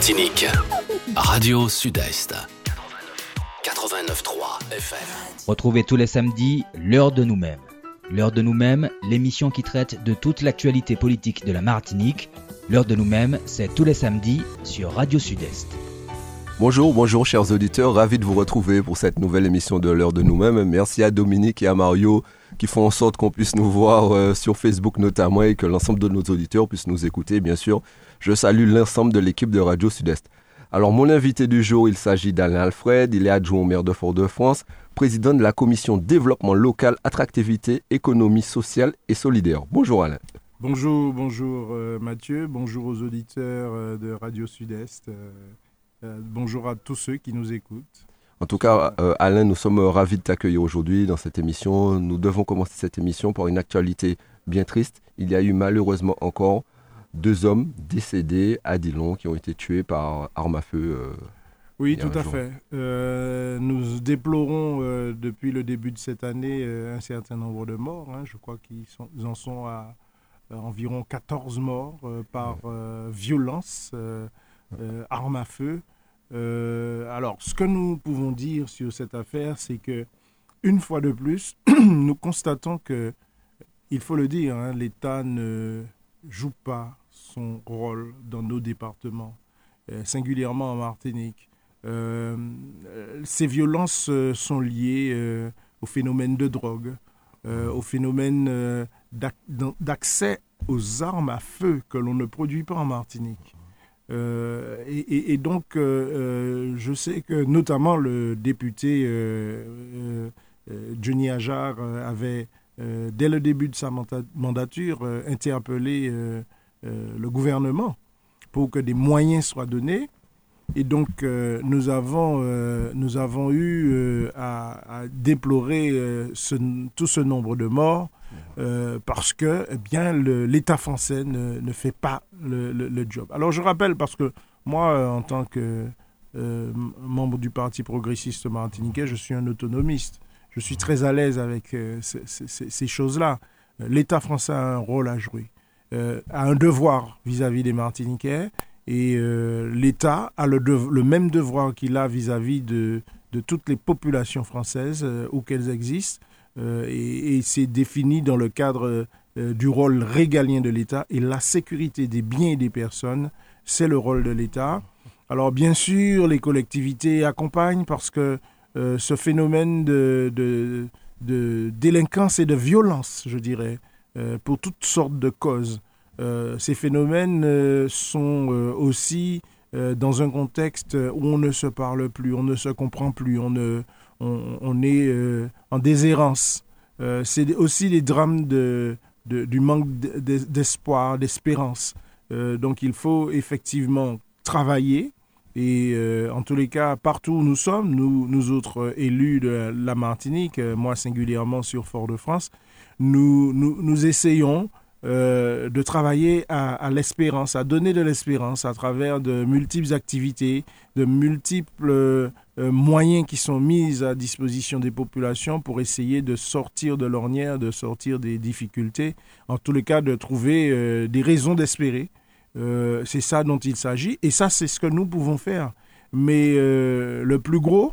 Martinique. Radio Sud-Est. 89.3 FM. Retrouvez tous les samedis l'heure de nous-mêmes. L'heure de nous-mêmes, l'émission qui traite de toute l'actualité politique de la Martinique. L'heure de nous-mêmes, c'est tous les samedis sur Radio Sud-Est. Bonjour, bonjour chers auditeurs, ravi de vous retrouver pour cette nouvelle émission de l'heure de nous-mêmes. Merci à Dominique et à Mario qui font en sorte qu'on puisse nous voir euh, sur Facebook notamment et que l'ensemble de nos auditeurs puissent nous écouter. Bien sûr, je salue l'ensemble de l'équipe de Radio Sud-Est. Alors mon invité du jour, il s'agit d'Alain Alfred, il est adjoint au maire de Fort-de-France, président de la commission développement local, attractivité, économie sociale et solidaire. Bonjour Alain. Bonjour, bonjour euh, Mathieu, bonjour aux auditeurs euh, de Radio Sud-Est. Euh, bonjour à tous ceux qui nous écoutent. En tout cas, euh, Alain, nous sommes ravis de t'accueillir aujourd'hui dans cette émission. Nous devons commencer cette émission par une actualité bien triste. Il y a eu malheureusement encore deux hommes décédés à Dillon qui ont été tués par arme à feu. Euh, oui, tout à jour. fait. Euh, nous déplorons euh, depuis le début de cette année un certain nombre de morts. hein. Je crois qu'ils en sont à environ 14 morts par violence, arme à feu. Alors, ce que nous pouvons dire sur cette affaire, c'est que, une fois de plus, nous constatons que, il faut le dire, hein, l'État ne joue pas son rôle dans nos départements, euh, singulièrement en Martinique. Euh, euh, ces violences sont liées au phénomène de drogue, au phénomène d'ac- d'accès aux armes à feu que l'on ne produit pas en Martinique. Et, donc, je sais que notamment le député Johnny Ajar avait, dès le début de sa manda- mandature, interpellé euh, le gouvernement pour que des moyens soient donnés. Et donc, euh, nous, avons, euh, nous avons eu à, déplorer tout ce nombre de morts parce que eh bien l'État français ne, ne fait pas le, le- job. Alors, je rappelle, parce que moi, en tant que membre du Parti progressiste martiniquais, je suis un autonomiste. Je suis très à l'aise avec ces- choses-là. L'État français a un rôle à jouer, euh, a un devoir vis-à-vis des Martiniquais. Et euh, l'État a le, même devoir qu'il a vis-à-vis de, toutes les populations françaises euh, où qu'elles existent. Euh, et c'est défini dans le cadre du rôle régalien de l'État. Et la sécurité des biens et des personnes, c'est le rôle de l'État. Alors bien sûr, les collectivités accompagnent parce que ce phénomène de, de, délinquance et de violence, je dirais, pour toutes sortes de causes, euh, ces phénomènes euh, sont euh, aussi euh, dans un contexte où on ne se parle plus, on ne se comprend plus, on, est euh, en déshérence. Euh, c'est aussi les drames du manque d'espoir, d'espérance. Euh, donc il faut effectivement travailler. Et euh, en tous les cas, partout où nous sommes, nous, autres euh, élus de la Martinique, euh, moi singulièrement sur Fort-de-France, nous, nous, nous essayons euh, de travailler à, l'espérance, à donner de l'espérance à travers de multiples activités, de multiples euh, euh, moyens qui sont mis à disposition des populations pour essayer de sortir de l'ornière, de sortir des difficultés, en tous les cas de trouver des raisons d'espérer. C'est ça dont il s'agit et ça c'est ce que nous pouvons faire. Mais le plus gros,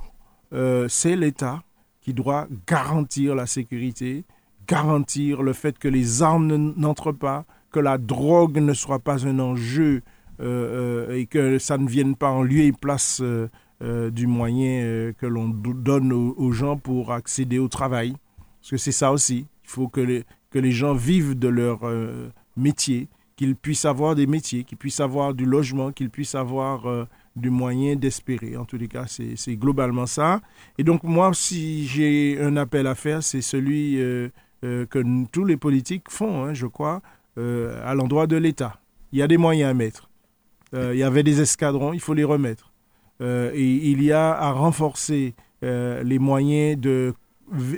c'est l'État qui doit garantir la sécurité, garantir le fait que les armes ne- n'entrent pas, que la drogue ne soit pas un enjeu euh, euh, et que ça ne vienne pas en lieu et place euh, du moyen que l'on do- donne aux, gens pour accéder au travail. Parce que c'est ça aussi. Il faut que les, que les gens vivent de leur métier, qu'ils puissent avoir des métiers, qu'ils puissent avoir du logement, qu'ils puissent avoir du moyen d'espérer. En tous les cas, c'est globalement ça. Et donc moi, si j'ai un appel à faire, c'est celui que n- tous les politiques font, hein, je crois, euh, à l'endroit de l'État. Il y a des moyens à mettre. Euh, il y avait des escadrons, il faut les remettre. Euh, et il y a à renforcer euh, les moyens de,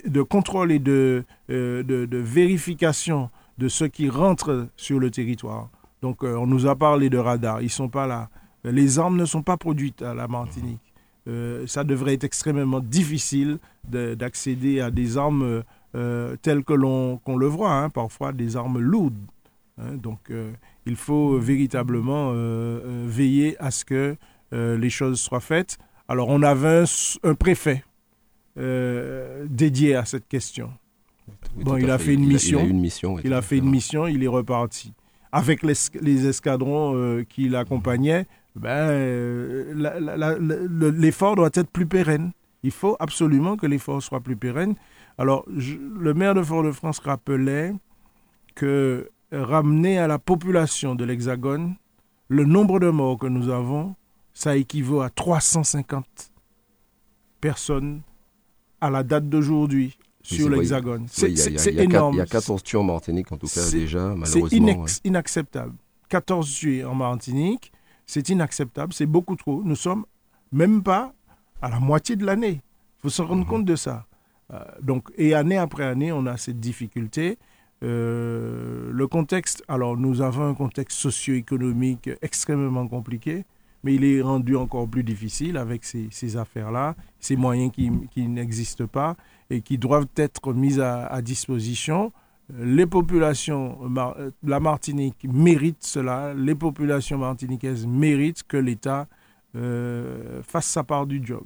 de contrôle et de, euh, de, de vérification de ceux qui rentrent sur le territoire. Donc euh, on nous a parlé de radars, ils ne sont pas là. Les armes ne sont pas produites à la Martinique. Euh, ça devrait être extrêmement difficile de- d'accéder à des armes euh, telles que l'on qu'on le voit, hein, parfois des armes lourdes. Hein. donc il faut véritablement veiller à ce que les choses soient faites. Alors on avait un, préfet dédié à cette question. bon, il a fait une mission. Il a, une mission, il a fait une mission, il est reparti. Avec les, les escadrons qui l'accompagnaient, ben, l'effort doit être plus pérenne. Il faut absolument que l'effort soit plus pérenne. Alors, le maire de Fort-de-France rappelait que ramener à la population de l'Hexagone le nombre de morts que nous avons, ça équivaut à 350 personnes à la date d'aujourd'hui sur l'Hexagone. C'est énorme. Il y a 14 tués en Martinique, en tout cas, déjà, malheureusement. C'est inacceptable. 14 tués en Martinique, c'est inacceptable, c'est beaucoup trop. Nous sommes même pas à la moitié de l'année. Il faut se rendre mhm. compte de ça? Euh, donc, et année après année, on a cette difficulté. Euh, le contexte, alors nous avons un contexte socio-économique extrêmement compliqué, mais il est rendu encore plus difficile avec ces, affaires-là, ces moyens qui, n'existent pas et qui doivent être mis à, disposition. Les populations, la Martinique mérite cela, les populations martiniquaises méritent que l'État euh, fasse sa part du job.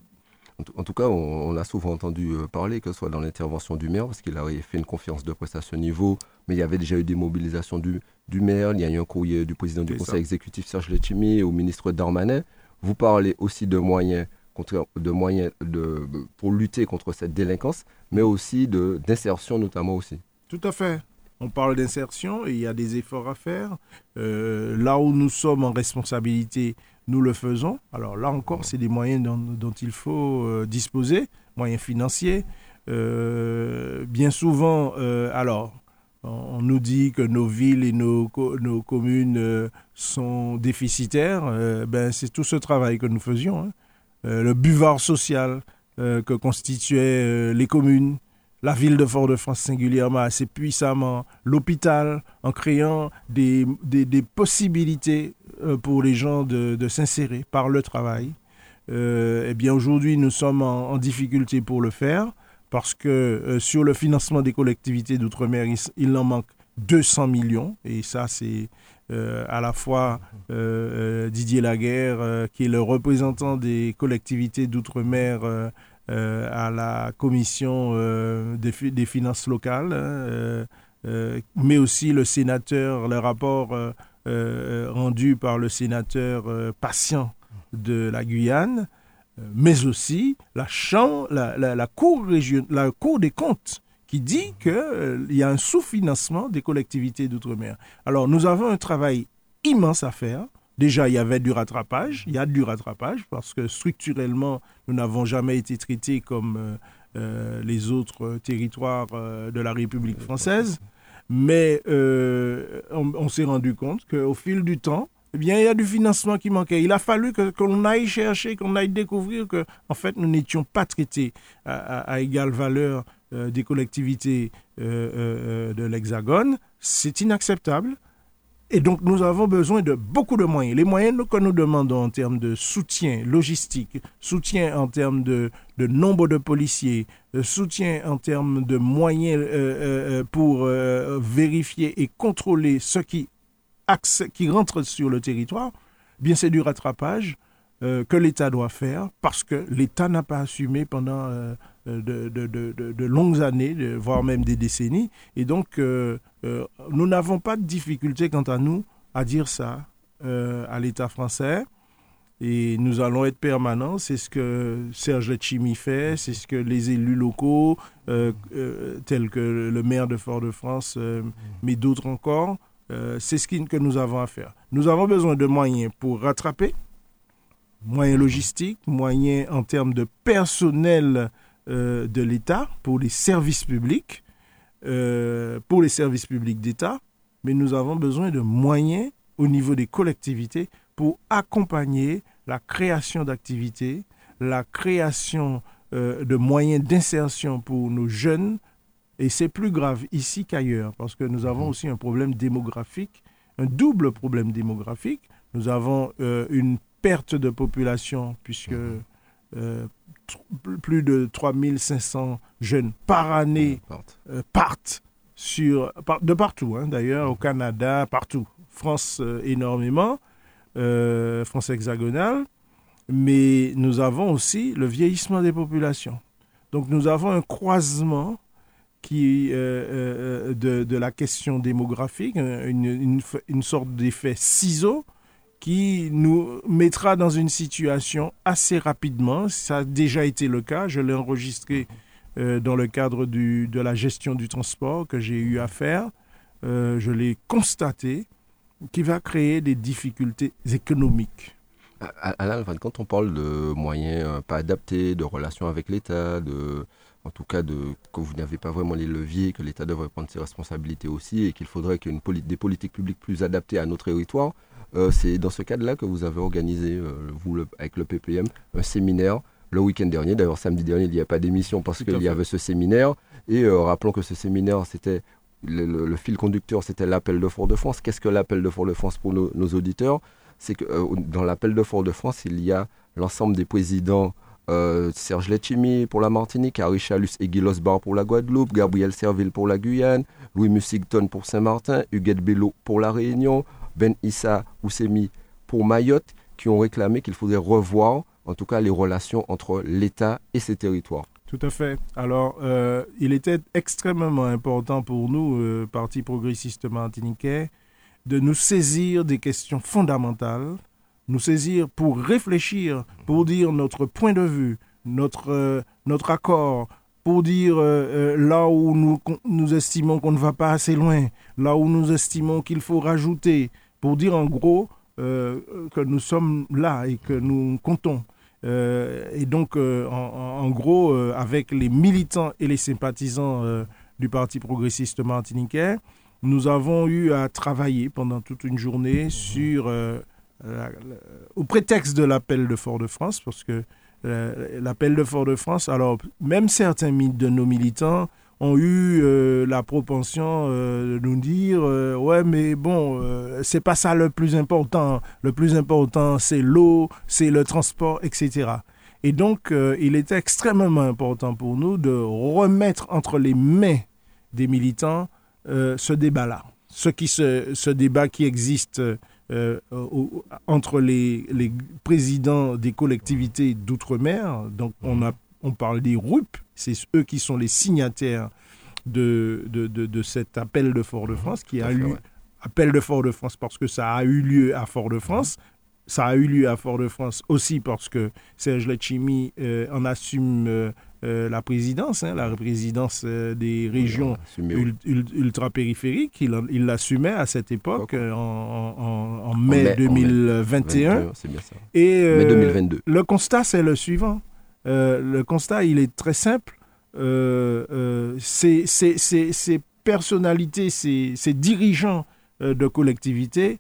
En tout cas, on, a souvent entendu euh, parler, que ce soit dans l'intervention du maire, parce qu'il avait fait une conférence de presse à ce niveau, mais il y avait déjà eu des mobilisations du, du maire, il y a eu un courrier du président du conseil exécutif Serge Letchimi au ministre Darmanin. Vous parlez aussi de moyens, contre, de moyens de, pour lutter contre cette délinquance, mais aussi d'insertion notamment aussi. Tout à fait. On parle d'insertion et il y a des efforts à faire. Euh, là où nous sommes en responsabilité, nous le faisons. Alors là encore, c'est des moyens dont, il faut euh, disposer, moyens financiers. Euh, bien souvent, euh, alors, on nous dit que nos villes et nos, nos communes sont déficitaires. ben, c'est tout ce travail que nous faisions. Hein. le buvard social que constituaient les communes, la ville de Fort-de-France singulièrement assez puissamment, l'hôpital, en créant des, des, possibilités euh, pour les gens de, de s'insérer par le travail. Euh, eh bien, aujourd'hui, nous sommes en, difficulté pour le faire parce que euh, sur le financement des collectivités d'outre-mer, il, en manque 200 millions. Et ça, c'est à la fois Didier Laguerre, qui est le représentant des collectivités d'outre-mer à la commission euh, des, finances locales, hein, euh, mais aussi le sénateur, le rapport rendu par le sénateur patient de la Guyane, mais aussi la, chambre, la, cour région, la Cour des comptes qui dit qu'il y a un sous-financement des collectivités d'outre-mer. Alors nous avons un travail immense à faire Déjà, il y avait du rattrapage, il y a du rattrapage parce que structurellement, nous n'avons jamais été traités comme euh, euh, les autres territoires euh, de la République française. Mais on, s'est rendu compte qu'au fil du temps, eh bien, il y a du financement qui manquait. Il a fallu qu'on aille chercher, qu'on aille découvrir que, en fait, nous n'étions pas traités à, à égale valeur des collectivités de l'Hexagone. C'est inacceptable. Et donc, nous avons besoin de beaucoup de moyens. Les moyens que nous demandons en termes de soutien logistique, soutien en termes de, nombre de policiers, euh, soutien en termes de moyens euh, euh, pour vérifier et contrôler ce qui, qui rentre sur le territoire, eh bien c'est du rattrapage que l'État doit faire parce que l'État n'a pas assumé pendant de, de, longues années, voire même des décennies. Et donc, euh, nous n'avons pas de difficulté quant à nous à dire ça euh, à l'État français. Et nous allons être permanents. C'est ce que Serge Letchimi fait, c'est ce que les élus locaux, euh, tels que le maire de Fort-de-France, mais d'autres encore, c'est ce que nous avons à faire. Nous avons besoin de moyens pour rattraper, moyens logistiques, moyens en termes de personnel de l'État pour les services publics. Euh, pour les services publics d'État, mais nous avons besoin de moyens au niveau des collectivités pour accompagner la création d'activités, la création euh, de moyens d'insertion pour nos jeunes. Et c'est plus grave ici qu'ailleurs, parce que nous avons mhm. aussi un problème démographique, un double problème démographique. Nous avons euh, une perte de population, puisque mhm plus de 3500 jeunes par année euh, partent sur, de partout, hein, d'ailleurs, au Canada, partout. France énormément, France hexagonale, mais nous avons aussi le vieillissement des populations. Donc nous avons un croisement qui, de, de, la question démographique, une, une, une sorte d'effet ciseau qui nous mettra dans une situation assez rapidement. Ça a déjà été le cas. Je l'ai enregistré euh, dans le cadre de la gestion du transport que j'ai eu à faire. Euh, je l'ai constaté, qui va créer des difficultés économiques. Alain, quand on parle de moyens euh, pas adaptés, de relations avec l'État, en tout cas de, que vous n'avez pas vraiment les leviers, que l'État devrait prendre ses responsabilités aussi et qu'il faudrait des politiques publiques plus adaptées à nos territoires, euh, c'est dans ce cadre-là que vous avez organisé, euh, vous, avec le PPM, un séminaire le week-end dernier. D'ailleurs, samedi dernier, il n'y a pas d'émission parce qu'il y avait ce séminaire. Et euh, rappelons que ce séminaire, c'était le, fil conducteur, c'était l'appel de Fort-de-France. Qu'est-ce que l'appel de Fort-de-France pour nos, auditeurs? C'est que dans l'appel de Fort-de-France, il y a l'ensemble des présidents Serge Letchimi pour la Martinique, Harry Chalus et Guy pour la Guadeloupe, Gabriel Serville pour la Guyane, Louis Musigton pour Saint-Martin, Huguette Bello pour la Réunion, ben Issa Oussemi pour Mayotte qui ont réclamé qu'il faudrait revoir en tout cas les relations entre l'État et ses territoires. Tout à fait. Alors, euh, il était extrêmement important pour nous, euh, Parti progressiste martiniquais, de nous saisir des questions fondamentales, nous saisir pour réfléchir, pour dire notre point de vue, notre, euh, notre accord, pour dire là où nous, nous estimons qu'on ne va pas assez loin, là où nous estimons qu'il faut rajouter, pour dire en gros euh, que nous sommes là et que nous comptons. Euh, et donc, euh, en, gros, avec les militants et les sympathisants du Parti progressiste martiniquais, nous avons eu à travailler pendant toute une journée sur, au prétexte de l'appel de Fort-de-France, parce que l'appel de Fort-de-France, alors même certains de nos militants ont eu euh, la propension euh, de nous dire euh, ouais mais bon c'est pas ça le plus important. Le plus important c'est l'eau c'est le transport etc et donc il était extrêmement important pour nous de remettre entre les mains des militants ce débat là ce qui ce débat qui existe entre les, les présidents des collectivités d'outre-mer. Donc on a on parle des RUP, c'est eux qui sont les signataires de, de, de, cet appel de Fort-de-France, qui a eu appel de Fort-de-France parce que ça a eu lieu à Fort-de-France. Ça a eu lieu à Fort-de-France aussi parce que Serge Letchimi euh, en assume euh, euh, la présidence, hein, la présidence des régions ultra-périphériques. Il l'assumait à cette époque, en, mai, 2021. c'est bien ça. Et mai 2022. le constat, c'est le suivant euh, le constat, il est très simple. Euh, euh, ces, personnalités, ces, dirigeants de collectivités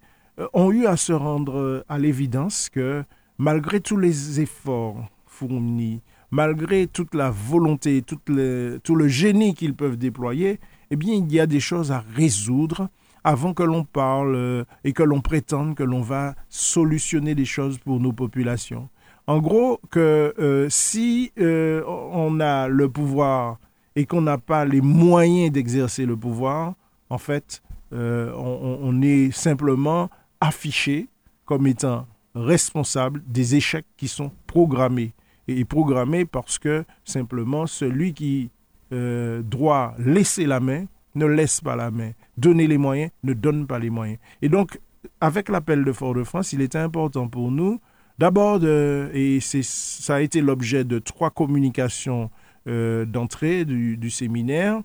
ont eu à se rendre à l'évidence que malgré tous les efforts fournis, malgré toute la volonté, tout le génie qu'ils peuvent déployer, eh bien, il y a des choses à résoudre avant que l'on parle et que l'on prétende que l'on va solutionner des choses pour nos populations. En gros, que euh, si euh, on a le pouvoir et qu'on n'a pas les moyens d'exercer le pouvoir, en fait, euh, on, est simplement affiché comme étant responsable des échecs qui sont programmés. Et programmés parce que simplement celui qui doit laisser la main ne laisse pas la main. Donner les moyens ne donne pas les moyens. Et donc, avec l'appel de Fort-de-France, il était important pour nous D'abord, et ça a été l'objet de trois communications euh, d'entrée du, séminaire.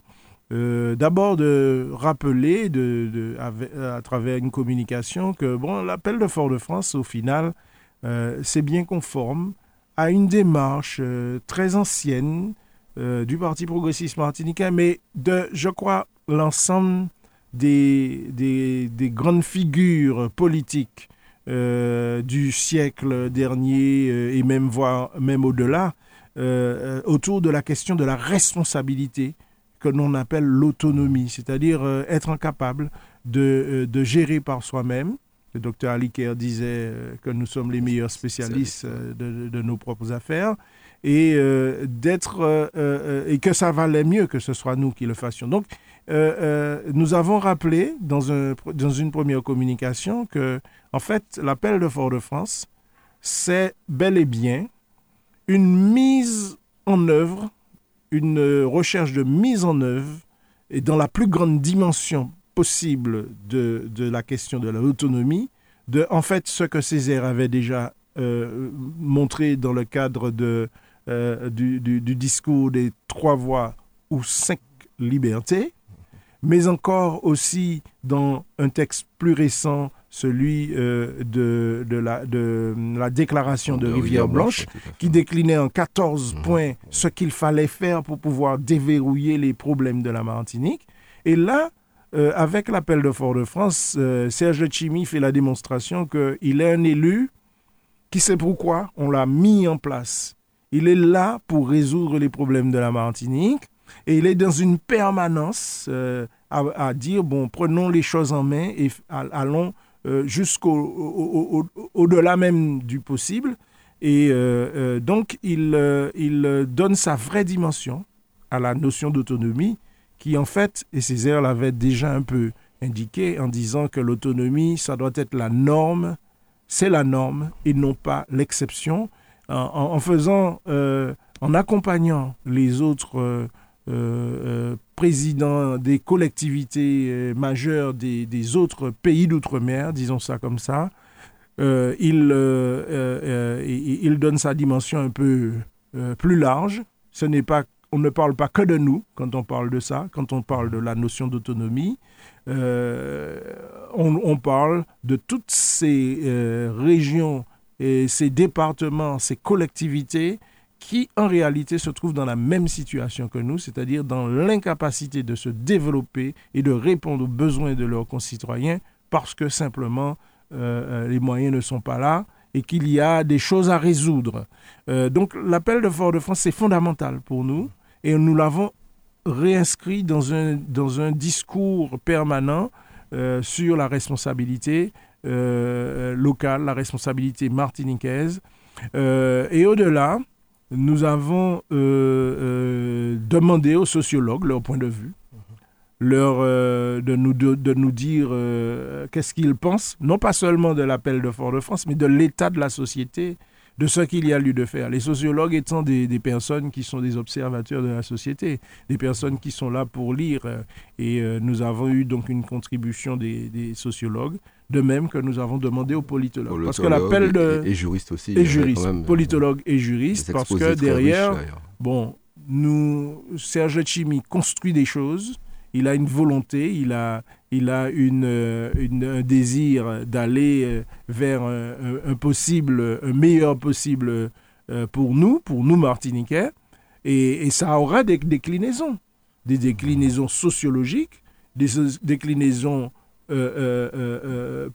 Euh, d'abord de rappeler de, à travers une communication que bon, l'appel de Fort-de-France, au final, euh, c'est bien conforme à une démarche très ancienne du Parti progressiste martiniquais, mais de, je crois, l'ensemble des, des, grandes figures politiques euh, du siècle dernier euh, et même, voire, même au-delà, euh, autour de la question de la responsabilité que l'on appelle l'autonomie, c'est-à-dire être incapable de, de gérer par soi-même. Le docteur Aliker disait que nous sommes les meilleurs spécialistes de, de nos propres affaires et d'être et que ça valait mieux que ce soit nous qui le fassions. Donc nous avons rappelé dans, un, dans une première communication que, en fait, l'appel de Fort-de-France, c'est bel et bien une mise en œuvre, une recherche de mise en œuvre, et dans la plus grande dimension possible de, de la question de l'autonomie, de en fait ce que Césaire avait déjà euh, montré dans le cadre de, euh, du, du, du, discours des trois voies ou cinq libertés, mais encore aussi dans un texte plus récent, celui euh, de, de, la, de, la, déclaration de, de Rivière-Blanche, Rivière qui déclinait en 14 mmh. points ce qu'il fallait faire pour pouvoir déverrouiller les problèmes de la Martinique. Et là, euh, avec l'appel de Fort-de-France, euh, Serge Chimi fait la démonstration qu'il est un élu qui sait pourquoi on l'a mis en place. Il est là pour résoudre les problèmes de la Martinique et il est dans une permanence euh, à, à, dire, bon, prenons les choses en main et allons euh, jusqu'au-delà même du possible. Et euh, euh, donc, il, il donne sa vraie dimension à la notion d'autonomie qui, en fait, et Césaire l'avait déjà un peu indiqué en disant que l'autonomie, ça doit être la norme, c'est la norme et non pas l'exception, en, en, faisant, en accompagnant les autres euh, présidents des collectivités majeures des, autres pays d'outre-mer, disons ça comme ça, il, il donne sa dimension un peu plus large. Ce n'est pas on ne parle pas que de nous quand on parle de ça, quand on parle de la notion d'autonomie. Euh, on, on, parle de toutes ces euh, régions et ces départements, ces collectivités qui en réalité se trouvent dans la même situation que nous, c'est-à-dire dans l'incapacité de se développer et de répondre aux besoins de leurs concitoyens parce que simplement euh, les moyens ne sont pas là et qu'il y a des choses à résoudre. Euh, donc l'appel de Fort-de-France, c'est fondamental pour nous et nous l'avons réinscrit dans un, dans un discours permanent euh, sur la responsabilité euh, locale, la responsabilité martiniquaise. Euh, et au-delà, nous avons euh, euh, demandé aux sociologues leur point de vue, leur, de, nous, de, nous dire qu'est-ce qu'ils pensent, non pas seulement de l'appel de Fort-de-France, mais de l'état de la société de ce qu'il y a lieu de faire. Les sociologues étant des, personnes qui sont des observateurs de la société, des personnes qui sont là pour lire. Et euh, nous avons eu donc une contribution des, sociologues, de même que nous avons demandé aux politologues. politologue parce que l'appel de... Et, et juriste aussi. Et juriste, même, politologue et juriste, parce que derrière, bon, nous, Serge Chimi construit des choses, il a une volonté, il a, il a une, une, un désir d'aller vers un, un, possible, un meilleur possible euh, pour nous, pour nous Martiniquais, et, et ça aura des déclinaisons, des déclinaisons sociologiques, des déclinaisons euh, euh, euh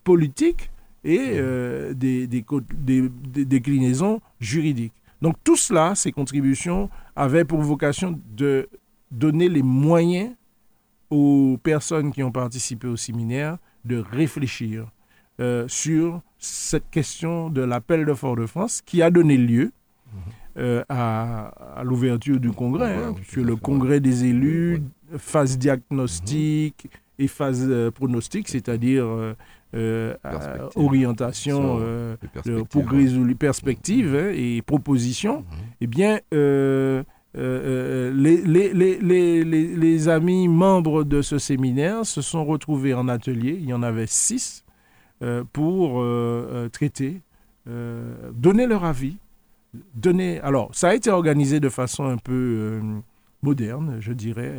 politiques et euh, des, des, des, déclinaisons juridiques. Donc tout cela, ces contributions, avaient pour vocation de donner les moyens aux personnes qui ont participé au séminaire de réfléchir euh, sur cette question de l'appel de Fort-de-France qui a donné lieu euh, à, à l'ouverture du congrès, hein, puisque le congrès des élus, phase diagnostique et phase euh, pronostic, c'est-à-dire euh, orientation pour résoudre perspectives hein, et propositions, eh bien, euh, les, les, les, les, amis membres de ce séminaire se sont retrouvés en atelier, il y en avait six, euh, pour euh, traiter, donner leur avis. Donner... Alors, ça a été organisé de façon un peu moderne, je dirais.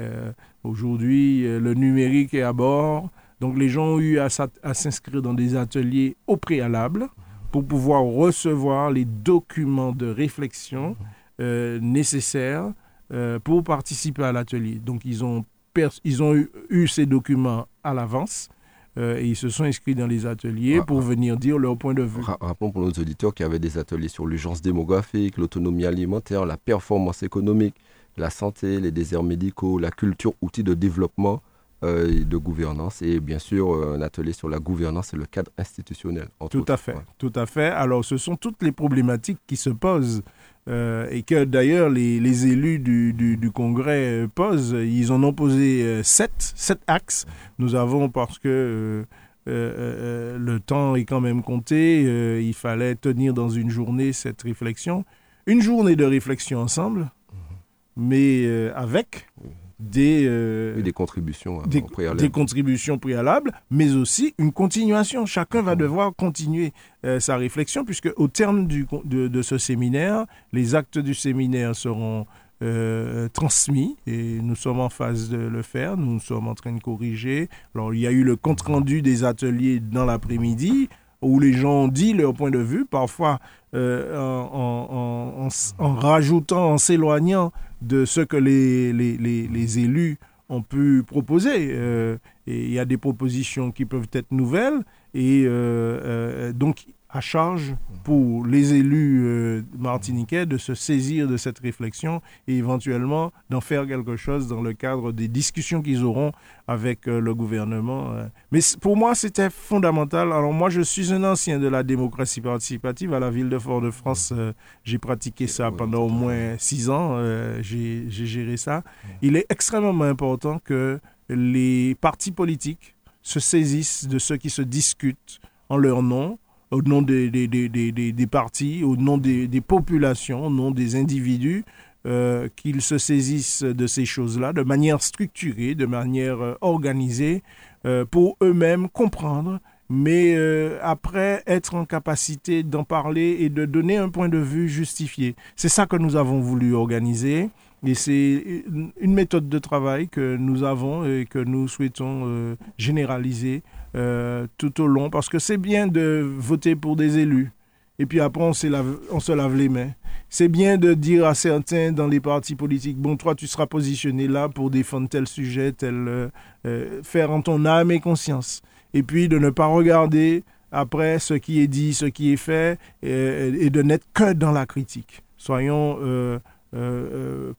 Aujourd'hui, le numérique est à bord, donc les gens ont eu à, à s'inscrire dans des ateliers au préalable pour pouvoir recevoir les documents de réflexion euh, nécessaires euh, pour participer à l'atelier. Donc, ils ont, ils ont eu, eu, ces documents à l'avance. Euh, et ils se sont inscrits dans les ateliers pour venir dire leur point de vue. Rappelons pour nos auditeurs qu'il y avait des ateliers sur l'urgence démographique, l'autonomie alimentaire, la performance économique, la santé, les déserts médicaux, la culture, outils de développement euh, de gouvernance et bien sûr un atelier sur la gouvernance et le cadre institutionnel. tout autres. à fait, Ouais. tout à fait. Alors ce sont toutes les problématiques qui se posent euh, et que d'ailleurs les, les, élus du, du, du, Congrès posent. Ils en ont posé sept, sept axes. Nous avons, parce que le temps est quand même compté, il fallait tenir dans une journée cette réflexion. Une journée de réflexion ensemble, mhm. mais avec des, euh, des contributions des, préalables. des, contributions préalables, mais aussi une continuation. Chacun va devoir continuer euh, sa réflexion, puisque au terme du, de, de, ce séminaire, les actes du séminaire seront euh, transmis et nous sommes en phase de le faire. Nous sommes en train de corriger. Alors, il y a eu le compte rendu des ateliers dans l'après-midi où les gens ont dit leur point de vue, parfois euh, en, en, en, rajoutant, en s'éloignant de ce que les, les, les, élus ont pu proposer. Euh, et il y a des propositions qui peuvent être nouvelles. Et euh, donc, à charge pour les élus euh, martiniquais de se saisir de cette réflexion et éventuellement d'en faire quelque chose dans le cadre des discussions qu'ils auront avec euh, le gouvernement. Euh. Mais pour moi, c'était fondamental. Alors moi, je suis un ancien de la démocratie participative à la ville de Fort-de-France. J'ai pratiqué ça pendant au moins six ans. J'ai géré ça. Il est extrêmement important que les partis politiques se saisissent de ce qui se discute en leur nom au nom des, des, des, des partis, au nom des, populations, au nom des individus, euh, qu'ils se saisissent de ces choses-là de manière structurée, de manière euh, organisée, euh, pour eux-mêmes comprendre, mais après être en capacité d'en parler et de donner un point de vue justifié. C'est ça que nous avons voulu organiser. Et c'est une méthode de travail que nous avons et que nous souhaitons généraliser euh, tout au long, parce que c'est bien de voter pour des élus, et puis après on se lave, on se lave les mains. C'est bien de dire à certains dans les partis politiques, bon, toi tu seras positionné là pour défendre tel sujet, tel... Euh, euh, faire en ton âme et conscience. Et puis de ne pas regarder après ce qui est dit, ce qui est fait, et, de n'être que dans la critique. Soyons...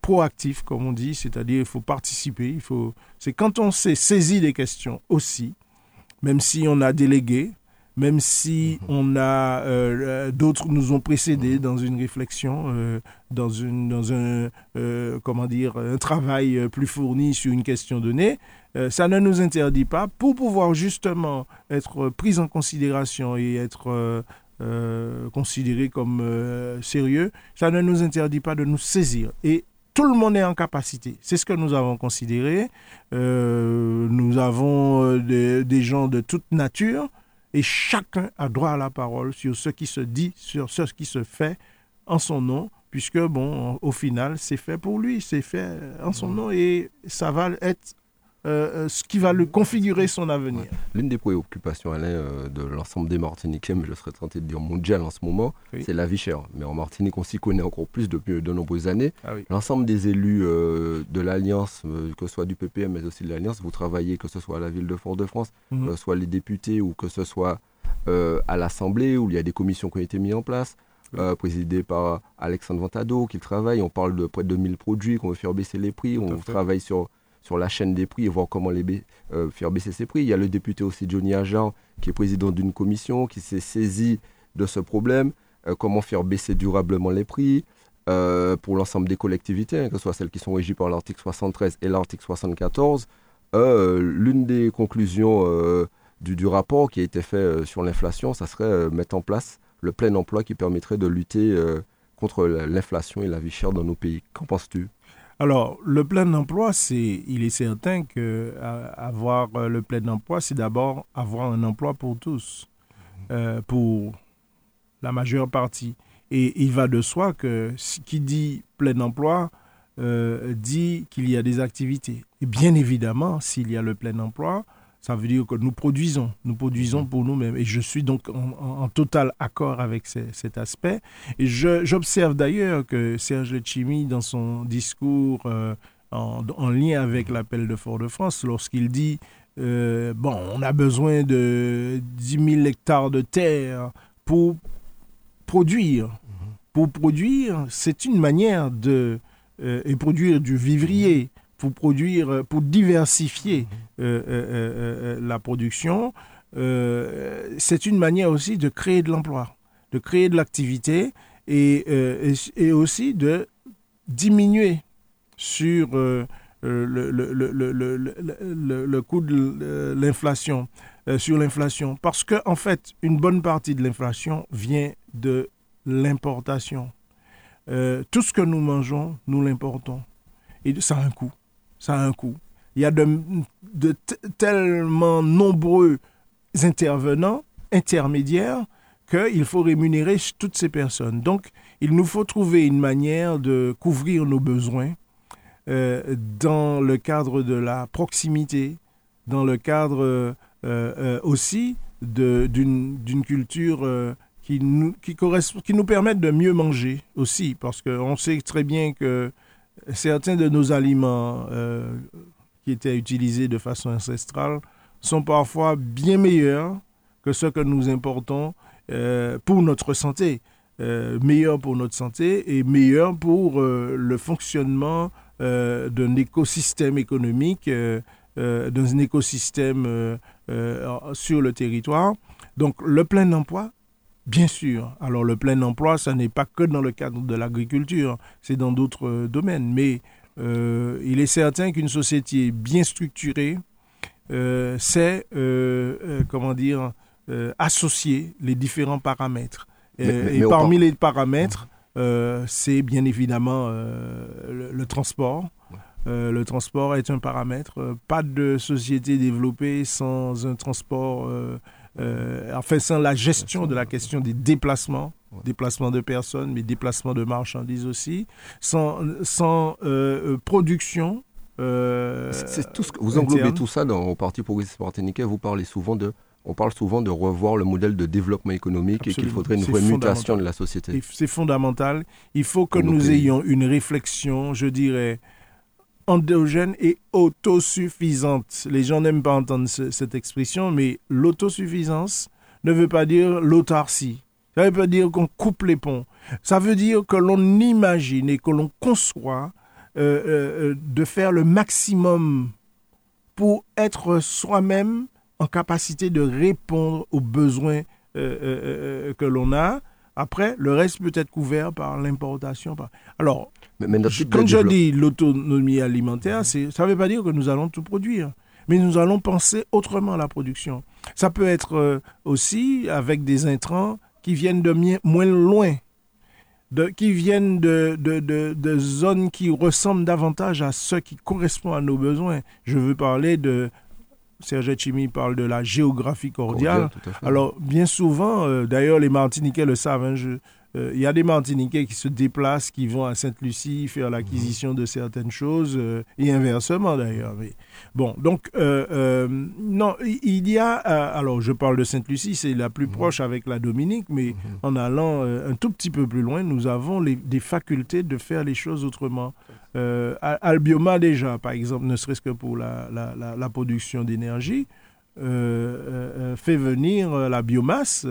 proactifs, comme on dit, c'est-à-dire il faut participer, il faut. C'est quand on s'est saisi des questions aussi, même si on a délégué, même si mhm. on a euh, d'autres nous ont précédés mhm. dans une réflexion, euh, dans une dans un euh, comment dire un travail plus fourni sur une question donnée, ça ne nous interdit pas pour pouvoir justement être pris en considération et être considéré comme sérieux, ça ne nous interdit pas de nous saisir et tout le monde est en capacité. C'est ce que nous avons considéré. Euh, nous avons euh, des, gens de toute nature et chacun a droit à la parole sur ce qui se dit, sur ce qui se fait en son nom, puisque, bon, au final, c'est fait pour lui, c'est fait en son nom et ça va être euh, euh, ce qui va le configurer son avenir. L'une des préoccupations, Alain, euh, de l'ensemble des Martiniquais, mais je serais tenté de dire mondial en ce moment, c'est la vie chère. Mais en Martinique, on s'y connaît encore plus depuis de nombreuses années. Ah l'ensemble des élus de l'Alliance, que ce soit du PPM, mais aussi de l'Alliance, vous travaillez, que ce soit à la ville de Fort-de-France, mhm. que ce soit les députés ou que ce soit à l'Assemblée, où il y a des commissions qui ont été mises en place. présidées par Alexandre Ventado, qui travaille. On parle de près de 2000 produits, qu'on veut faire baisser les prix. On travaille sur sur la chaîne des prix et voir comment euh, faire baisser ces prix. Il y a le député aussi Johnny Ajar, qui est président d'une commission, qui s'est saisi de ce problème, euh, comment faire baisser durablement les prix euh, pour l'ensemble des collectivités, hein, que ce soit celles qui sont régies par l'article 73 et l'article 74. L'une des conclusions du, du, rapport qui a été fait sur l'inflation, ça serait mettre en place le plein emploi qui permettrait de lutter contre l'inflation et la vie chère dans nos pays. Qu'en penses-tu? Alors, le plein emploi, c'est, il est certain que avoir euh, le plein emploi, c'est d'abord avoir un emploi pour tous, euh, pour la majeure partie. Et il va de soi que ce qui dit plein emploi euh, dit qu'il y a des activités. Et bien évidemment, s'il y a le plein emploi, ça veut dire que nous produisons, nous produisons mhm. pour nous-mêmes. Et je suis donc en, total accord avec cet aspect. Et j'observe d'ailleurs que Serge Letchimi, dans son discours euh, en, lien avec l'appel de Fort-de-France, lorsqu'il dit euh, bon, on a besoin de 10 000 hectares de terre pour produire. Mhm. Pour produire, c'est une manière de euh, et produire du vivrier pour produire, euh, diversifier euh, euh, la production, c'est une manière aussi de créer de l'emploi, de créer de l'activité. et, aussi de diminuer sur le, coût de l'inflation, sur l'inflation. Parce que, en fait, une bonne partie de l'inflation vient de l'importation. tout ce que nous mangeons, nous l'importons. Et ça a un coût. Ça a un coût. Il y a de, de tellement nombreux intervenants, intermédiaires, qu'il faut rémunérer toutes ces personnes. Donc, il nous faut trouver une manière de couvrir nos besoins euh, dans le cadre de la proximité, dans le cadre euh, euh, aussi d'une culture qui, nous, qui, qui nous permette de mieux manger aussi, parce qu'on sait très bien que certains de nos aliments qui étaient utilisés de façon ancestrale sont parfois bien meilleurs que ceux que nous importons euh, pour notre santé. Euh, meilleurs pour notre santé et meilleurs pour euh, le fonctionnement d'un écosystème économique, d'un écosystème sur le territoire. Donc le plein emploi, Bien sûr. Alors le plein emploi, ça n'est pas que dans le cadre de l'agriculture, c'est dans d'autres domaines. Mais euh, il est certain qu'une société bien structurée euh, sait, euh, comment dire, associer les différents paramètres. et parmi les paramètres, c'est bien évidemment le, transport. le transport est un paramètre. Pas de société développée sans un transport, enfin sans la gestion de la question des déplacements déplacement de personnes, mais déplacement de marchandises aussi, sans, sans euh, euh, production. Euh, c'est tout ce que, vous englobez tout ça dans le Parti progressiste martiniquais. Vous parlez souvent de, on parle souvent de revoir le modèle de développement économique et qu'il faudrait une vraie mutation de la société. C'est fondamental. Il faut que nous ayons une réflexion, je dirais, endogène et autosuffisante. Les gens n'aiment pas entendre cette expression, mais l'autosuffisance ne veut pas dire l'autarcie. Ça veut pas dire qu'on coupe les ponts. Ça veut dire que l'on imagine et que l'on conçoit euh, euh, de faire le maximum pour être soi-même en capacité de répondre aux besoins euh, que l'on a. Après, le reste peut être couvert par l'importation. Alors, quand je dis l'autonomie alimentaire, ça ne veut pas dire que nous allons tout produire, mais nous allons penser autrement la production. Ça peut être aussi avec des intrants qui viennent de moins loin, de, qui viennent de, de, de, zones qui ressemblent davantage à ce qui correspond à nos besoins. Je veux parler de... Serge Chimi parle de la géographie cordiale. Alors, bien souvent, euh, d'ailleurs, les Martiniquais le savent, hein, je, euh, il y a des Martiniquais qui se déplacent, qui vont à Sainte-Lucie faire l'acquisition de certaines choses, euh, et inversement d'ailleurs. Bon, donc, euh, non, il y a, alors je parle de Sainte-Lucie, c'est la plus mhm. proche avec la Dominique, mais mhm. en allant un tout petit peu plus loin, nous avons des facultés de faire les choses autrement. Albioma déjà, par exemple, ne serait-ce que pour la, la production d'énergie, fait venir la biomasse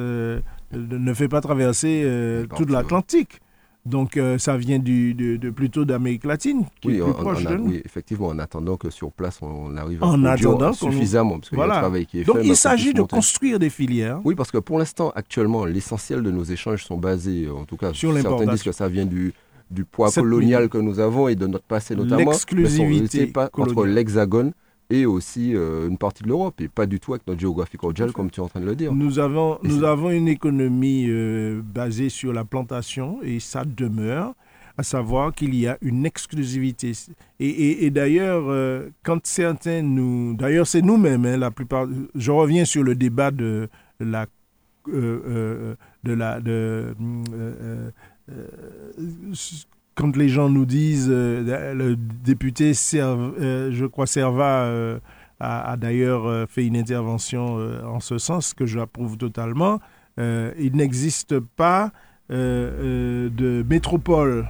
ne fait pas traverser euh, toute l'Atlantique. Donc euh, ça vient du, de, plutôt d'Amérique latine, qui oui, est plus proche de nous. Oui, effectivement, en attendant que sur place on arrive à en attendant suffisamment, parce qu'il y a travail qui est Donc il s'agit de construire des filières. Oui, parce que pour l'instant, actuellement, l'essentiel de nos échanges sont basés, en tout cas, sur certains disent que ça vient du, du poids colonial que nous avons et de notre passé notamment. L'exclusivité pas entre l'hexagone et aussi euh, une partie de l'Europe, et pas du tout avec notre géographie cordiale, comme tu es en train de le dire. Nous avons, nous avons une économie euh, basée sur la plantation, et ça demeure, à savoir qu'il y a une exclusivité. Et, et, d'ailleurs, euh, quand certains nous... D'ailleurs, c'est nous-mêmes, hein, la plupart... Je reviens sur le débat de la... de la de, quand les gens nous disent, euh, le député, euh, je crois, Serva euh, a, d'ailleurs fait une intervention en ce sens que j'approuve totalement, il n'existe pas de métropole.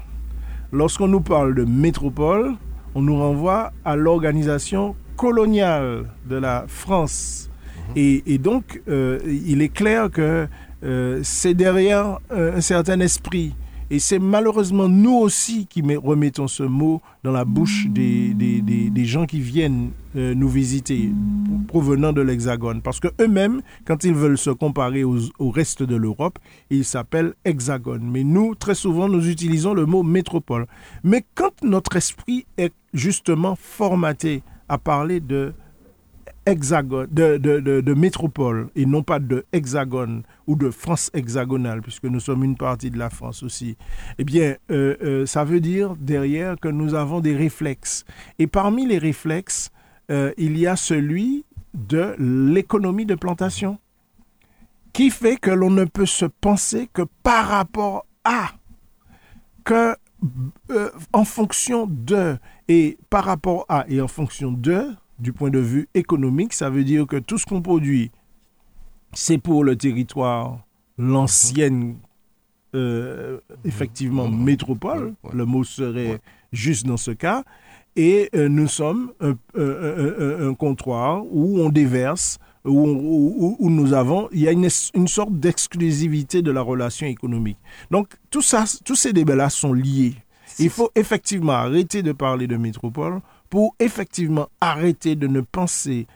Lorsqu'on nous parle de métropole, on nous renvoie à l'organisation coloniale de la France. Mhm. Et, et, donc, il est clair que c'est derrière un certain esprit Et c'est malheureusement nous aussi qui remettons ce mot dans la bouche des, des, des, gens qui viennent euh, nous visiter provenant de l'Hexagone. Parce que eux-mêmes, quand ils veulent se comparer au reste de l'Europe, ils s'appellent Hexagone. Mais nous, très souvent, nous utilisons le mot métropole. Mais quand notre esprit est justement formaté à parler de hexagone, de, de, de, métropole et non pas de hexagone ou de France hexagonale, puisque nous sommes une partie de la France aussi, eh bien, euh, euh, ça veut dire derrière que nous avons des réflexes. Et parmi les réflexes, euh, il y a celui de l'économie de plantation, qui fait que l'on ne peut se penser que par rapport à, que en fonction de, et par rapport à, et en fonction de, du point de vue économique, ça veut dire que tout ce qu'on produit, c'est pour le territoire, l'ancienne, euh, effectivement, métropole. Le mot serait juste dans ce cas. Et euh, nous sommes un, comptoir où on déverse, où, où, nous avons, il y a une, une sorte d'exclusivité de la relation économique. Donc, tout ça, tous ces débats-là sont liés. Il faut effectivement arrêter de parler de métropole pour effectivement arrêter de ne penser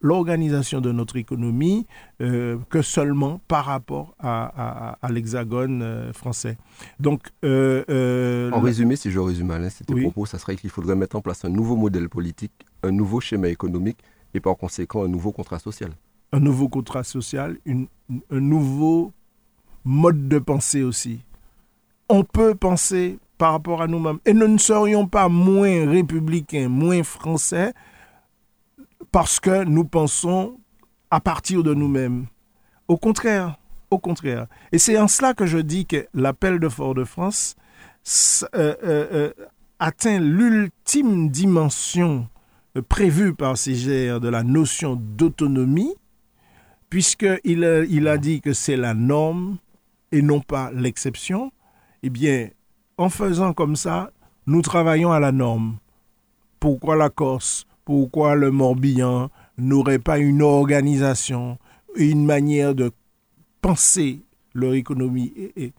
l'organisation de notre économie euh, que seulement par rapport à, l'hexagone euh, français. Donc, euh, en résumé, si je résume Alain, c'était propos, ça serait qu'il faudrait mettre en place un nouveau modèle politique, un nouveau schéma économique et par conséquent un nouveau contrat social. Un nouveau contrat social, un nouveau mode de pensée aussi. On peut penser par rapport à nous-mêmes. Et nous ne serions pas moins républicains, moins français, parce que nous pensons à partir de nous-mêmes. Au contraire, au contraire. Et c'est en cela que je dis que l'appel de Fort-de-France euh, euh, euh, atteint l'ultime dimension prévue par CGR de la notion d'autonomie, puisqu'il il a dit que c'est la norme et non pas l'exception. Eh bien, en faisant comme ça, nous travaillons à la norme. Pourquoi la Corse? Pourquoi le Morbihan n'aurait pas une organisation, une manière de penser leur économie? Et,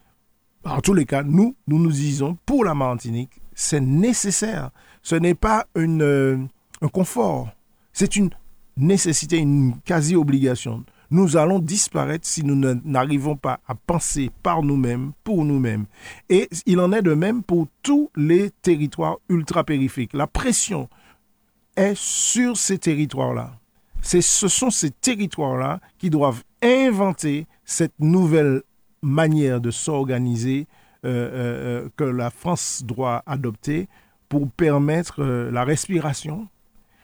en tous les cas, nous, nous nous disons, pour la Martinique, c'est nécessaire. Ce n'est pas euh, un confort, c'est une nécessité, une quasi-obligation nous allons disparaître si nous n'arrivons pas à penser par nous-mêmes, pour nous-mêmes. Et il en est de même pour tous les territoires ultra-périphériques. La pression est sur ces territoires-là. Ce sont ces territoires-là qui doivent inventer cette nouvelle manière de s'organiser euh, euh, euh, que la France doit adopter pour permettre la respiration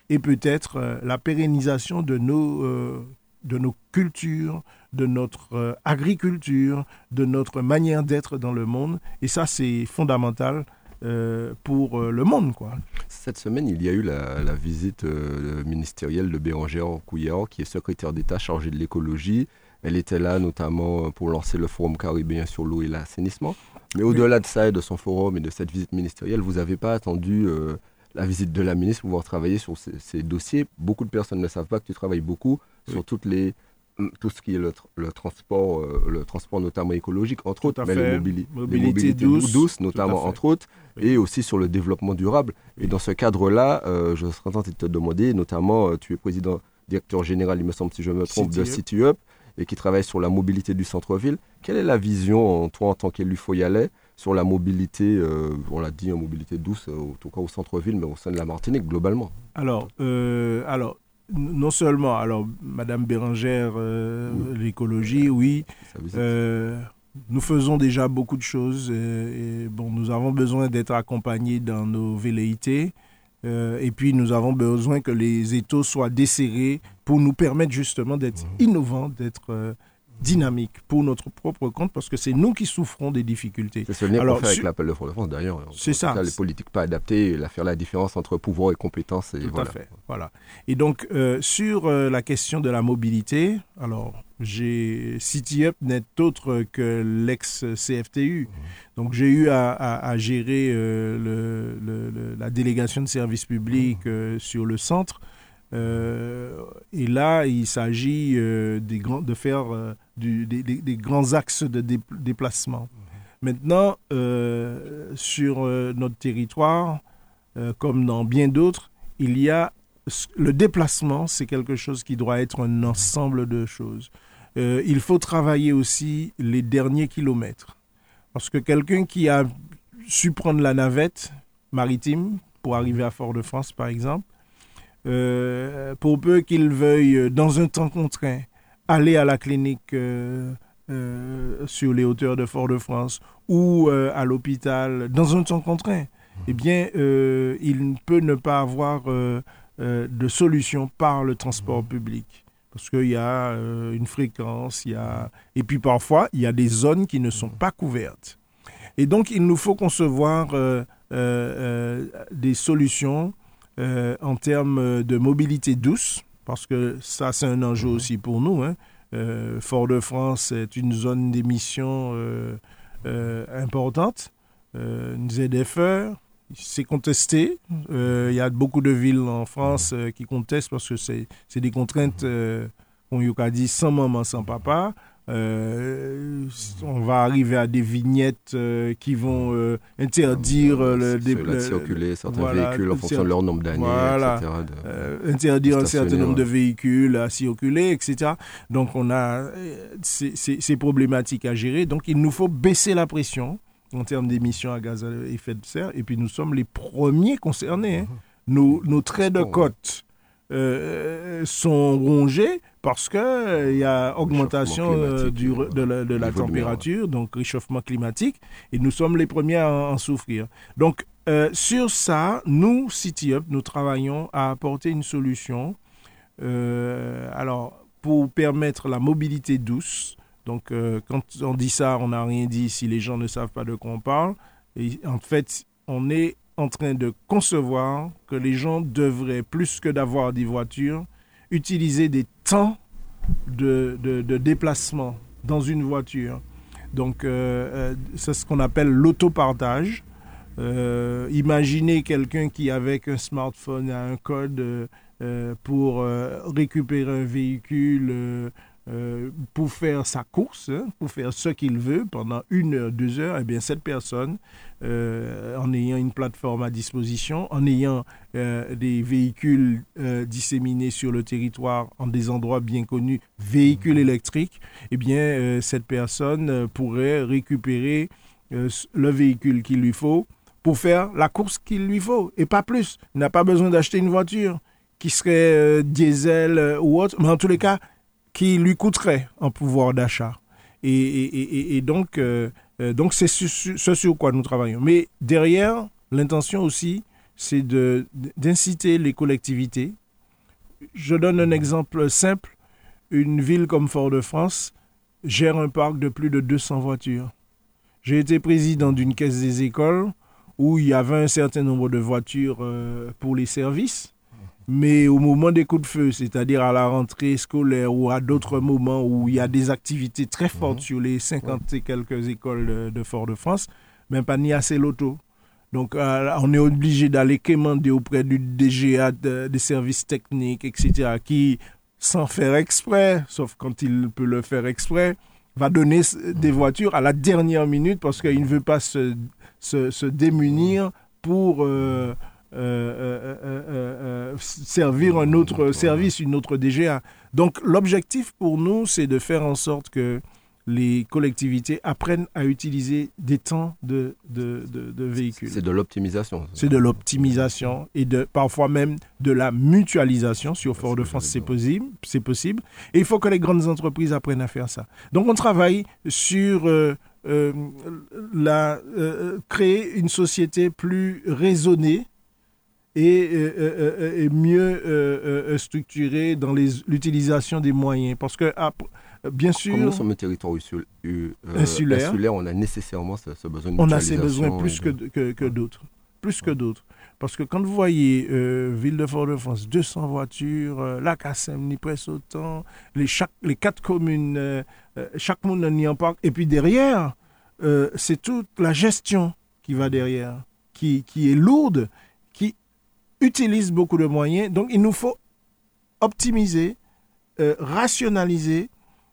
et peut-être la pérennisation de nos de nos cultures, de notre euh, agriculture, de notre manière d'être dans le monde. Et ça, c'est fondamental euh, pour euh, le monde. Cette semaine, il y a eu la, visite ministérielle de Bérangère Couillard, qui est secrétaire d'État chargée de l'écologie. Elle était là notamment pour lancer le forum caribéen sur l'eau et l'assainissement. Mais au-delà de ça et de son forum et de cette visite ministérielle, vous n'avez pas attendu la visite de la ministre pour pouvoir travailler sur ces, dossiers. Beaucoup de personnes ne savent pas que tu travailles beaucoup sur toutes les, tout ce qui est le, transport, euh, le transport notamment écologique, entre autres, mais les, mobilités douces, notamment, entre autres, et aussi sur le développement durable. Et dans ce cadre-là, euh, je serais tenté de te demander, notamment, euh, tu es président, directeur général, il me semble, si je me trompe, de CityUp, et qui travaille sur la mobilité du centre-ville. Quelle est la vision, toi, en tant qu'élu Foyalet, sur la mobilité, on l'a dit, en mobilité douce, en tout cas au centre-ville, mais au sein de la Martinique, globalement? Alors, alors non seulement, alors, Madame Bérangère, euh, l'écologie, oui. Euh, nous faisons déjà beaucoup de choses. Et, bon, nous avons besoin d'être accompagnés dans nos velléités. Euh, et puis, nous avons besoin que les étaux soient desserrés pour nous permettre justement d'être mmh. innovants, d'être dynamique pour notre propre compte parce que c'est nous qui souffrons des difficultés. C'est ce lien qu'on fait avec l'appel de France d'ailleurs. C'est ça. les politiques pas adaptées, la, faire la différence entre pouvoir et compétence. Et Tout voilà. à fait. Voilà. Et donc, euh, sur euh, la question de la mobilité, alors, j'ai CityUp n'est autre que l'ex-CFTU. Mmh. Donc, j'ai eu à, gérer euh, le, la délégation de services publics mmh. sur le centre. et là, il s'agit de faire des, grands axes de déplacement. Maintenant, euh, sur euh, notre territoire, euh, comme dans bien d'autres, il y a le déplacement, c'est quelque chose qui doit être un ensemble de choses. il faut travailler aussi les derniers kilomètres. Parce que quelqu'un qui a su prendre la navette maritime pour arriver à Fort-de-France, par exemple, pour peu qu'il veuille, dans un temps contraint, aller à la clinique euh, sur les hauteurs de Fort-de-France ou euh, à l'hôpital dans un temps contraint, eh bien, euh, il peut ne pas avoir de solution par le transport public. Parce qu'il y a une fréquence, il y a... et puis parfois, il y a des zones qui ne sont pas couvertes. Et donc, il nous faut concevoir des solutions en termes de mobilité douce, parce que ça, c'est un enjeu aussi pour nous. Hein. Euh, Fort-de-France est une zone d'émission euh, euh, importante. une ZFE, c'est contesté. Il y a beaucoup de villes en France qui contestent parce que c'est des contraintes, on y a dit, sans maman, sans papa. Euh, on va arriver à des vignettes euh, qui vont euh, interdire le de circuler certains véhicules en fonction de leur nombre d'années, etc. interdire un certain nombre de véhicules à circuler, etc. Donc on a ces problématiques à gérer. Donc il nous faut baisser la pression en termes d'émissions à gaz à effet de serre. Et puis nous sommes les premiers concernés. Hein. Nos, nos traits de côte sont rongés parce qu'il euh, y a augmentation euh, du, de la, de la température, donc réchauffement climatique, et nous sommes les premiers à en, souffrir. Donc, euh, sur ça, nous, CityUp, nous travaillons à apporter une solution. alors, pour permettre la mobilité douce, donc quand on dit ça, on n'a rien dit si les gens ne savent pas de quoi on parle. Et en fait, on est en train de concevoir que les gens devraient, plus que d'avoir des voitures, utiliser des temps de, de, déplacement dans une voiture. Donc, euh, euh, c'est ce qu'on appelle l'autopartage. Euh, imaginez quelqu'un qui, avec un smartphone, a un code pour récupérer un véhicule euh, pour faire sa course, hein, pour faire ce qu'il veut pendant une heure, deux heures, eh bien cette personne, euh, en ayant une plateforme à disposition, en ayant euh, des véhicules disséminés sur le territoire en des endroits bien connus, véhicules électriques, eh bien cette personne pourrait récupérer le véhicule qu'il lui faut pour faire la course qu'il lui faut et pas plus. Il n'a pas besoin d'acheter une voiture qui serait diesel ou autre, mais en tous les cas, qui lui coûterait en pouvoir d'achat. Et, donc, euh, euh, donc c'est ce sur quoi nous travaillons. Mais derrière, l'intention aussi, c'est d'inciter les collectivités. Je donne un exemple simple. Une ville comme Fort-de-France gère un parc de plus de 200 voitures. J'ai été président d'une caisse des écoles où il y avait un certain nombre de voitures euh, pour les services. Mais au moment des coups de feu, c'est-à-dire à la rentrée scolaire ou à d'autres moments où il y a des activités très fortes mhm. sur les 50 et quelques écoles de, Fort-de-France, même pas ni assez l'auto. Donc, euh, on est obligé d'aller quémander auprès du DGA des services techniques, etc., qui, sans faire exprès, sauf quand il peut le faire exprès, va donner des voitures à la dernière minute parce qu'il ne veut pas se, se, démunir pour euh, euh, euh, euh, servir un autre service, une autre DGA. Donc l'objectif pour nous, c'est de faire en sorte que les collectivités apprennent à utiliser des temps de, de, de, véhicules. C'est de l'optimisation. C'est de l'optimisation et de, parfois même de la mutualisation. Sur Fort-de-France, c'est possible, c'est possible. Et il faut que les grandes entreprises apprennent à faire ça. Donc on travaille sur la, créer une société plus raisonnée et, euh, euh, euh, et mieux structuré dans l'utilisation des moyens. Parce que, ah, bien sûr... Comme nous sommes un territoire insulaire, on a nécessairement ce, besoin de On a ces besoins plus que, que, que d'autres. Plus que d'autres. Parce que quand vous voyez Ville de Fort-de-France, 200 voitures, la CASEM ni presque autant, les, chaque, les quatre communes, chaque monde n'y en parle. Et puis derrière, c'est toute la gestion qui va derrière, qui, qui est lourde utilise beaucoup de moyens. Donc, il nous faut optimiser, euh, rationaliser,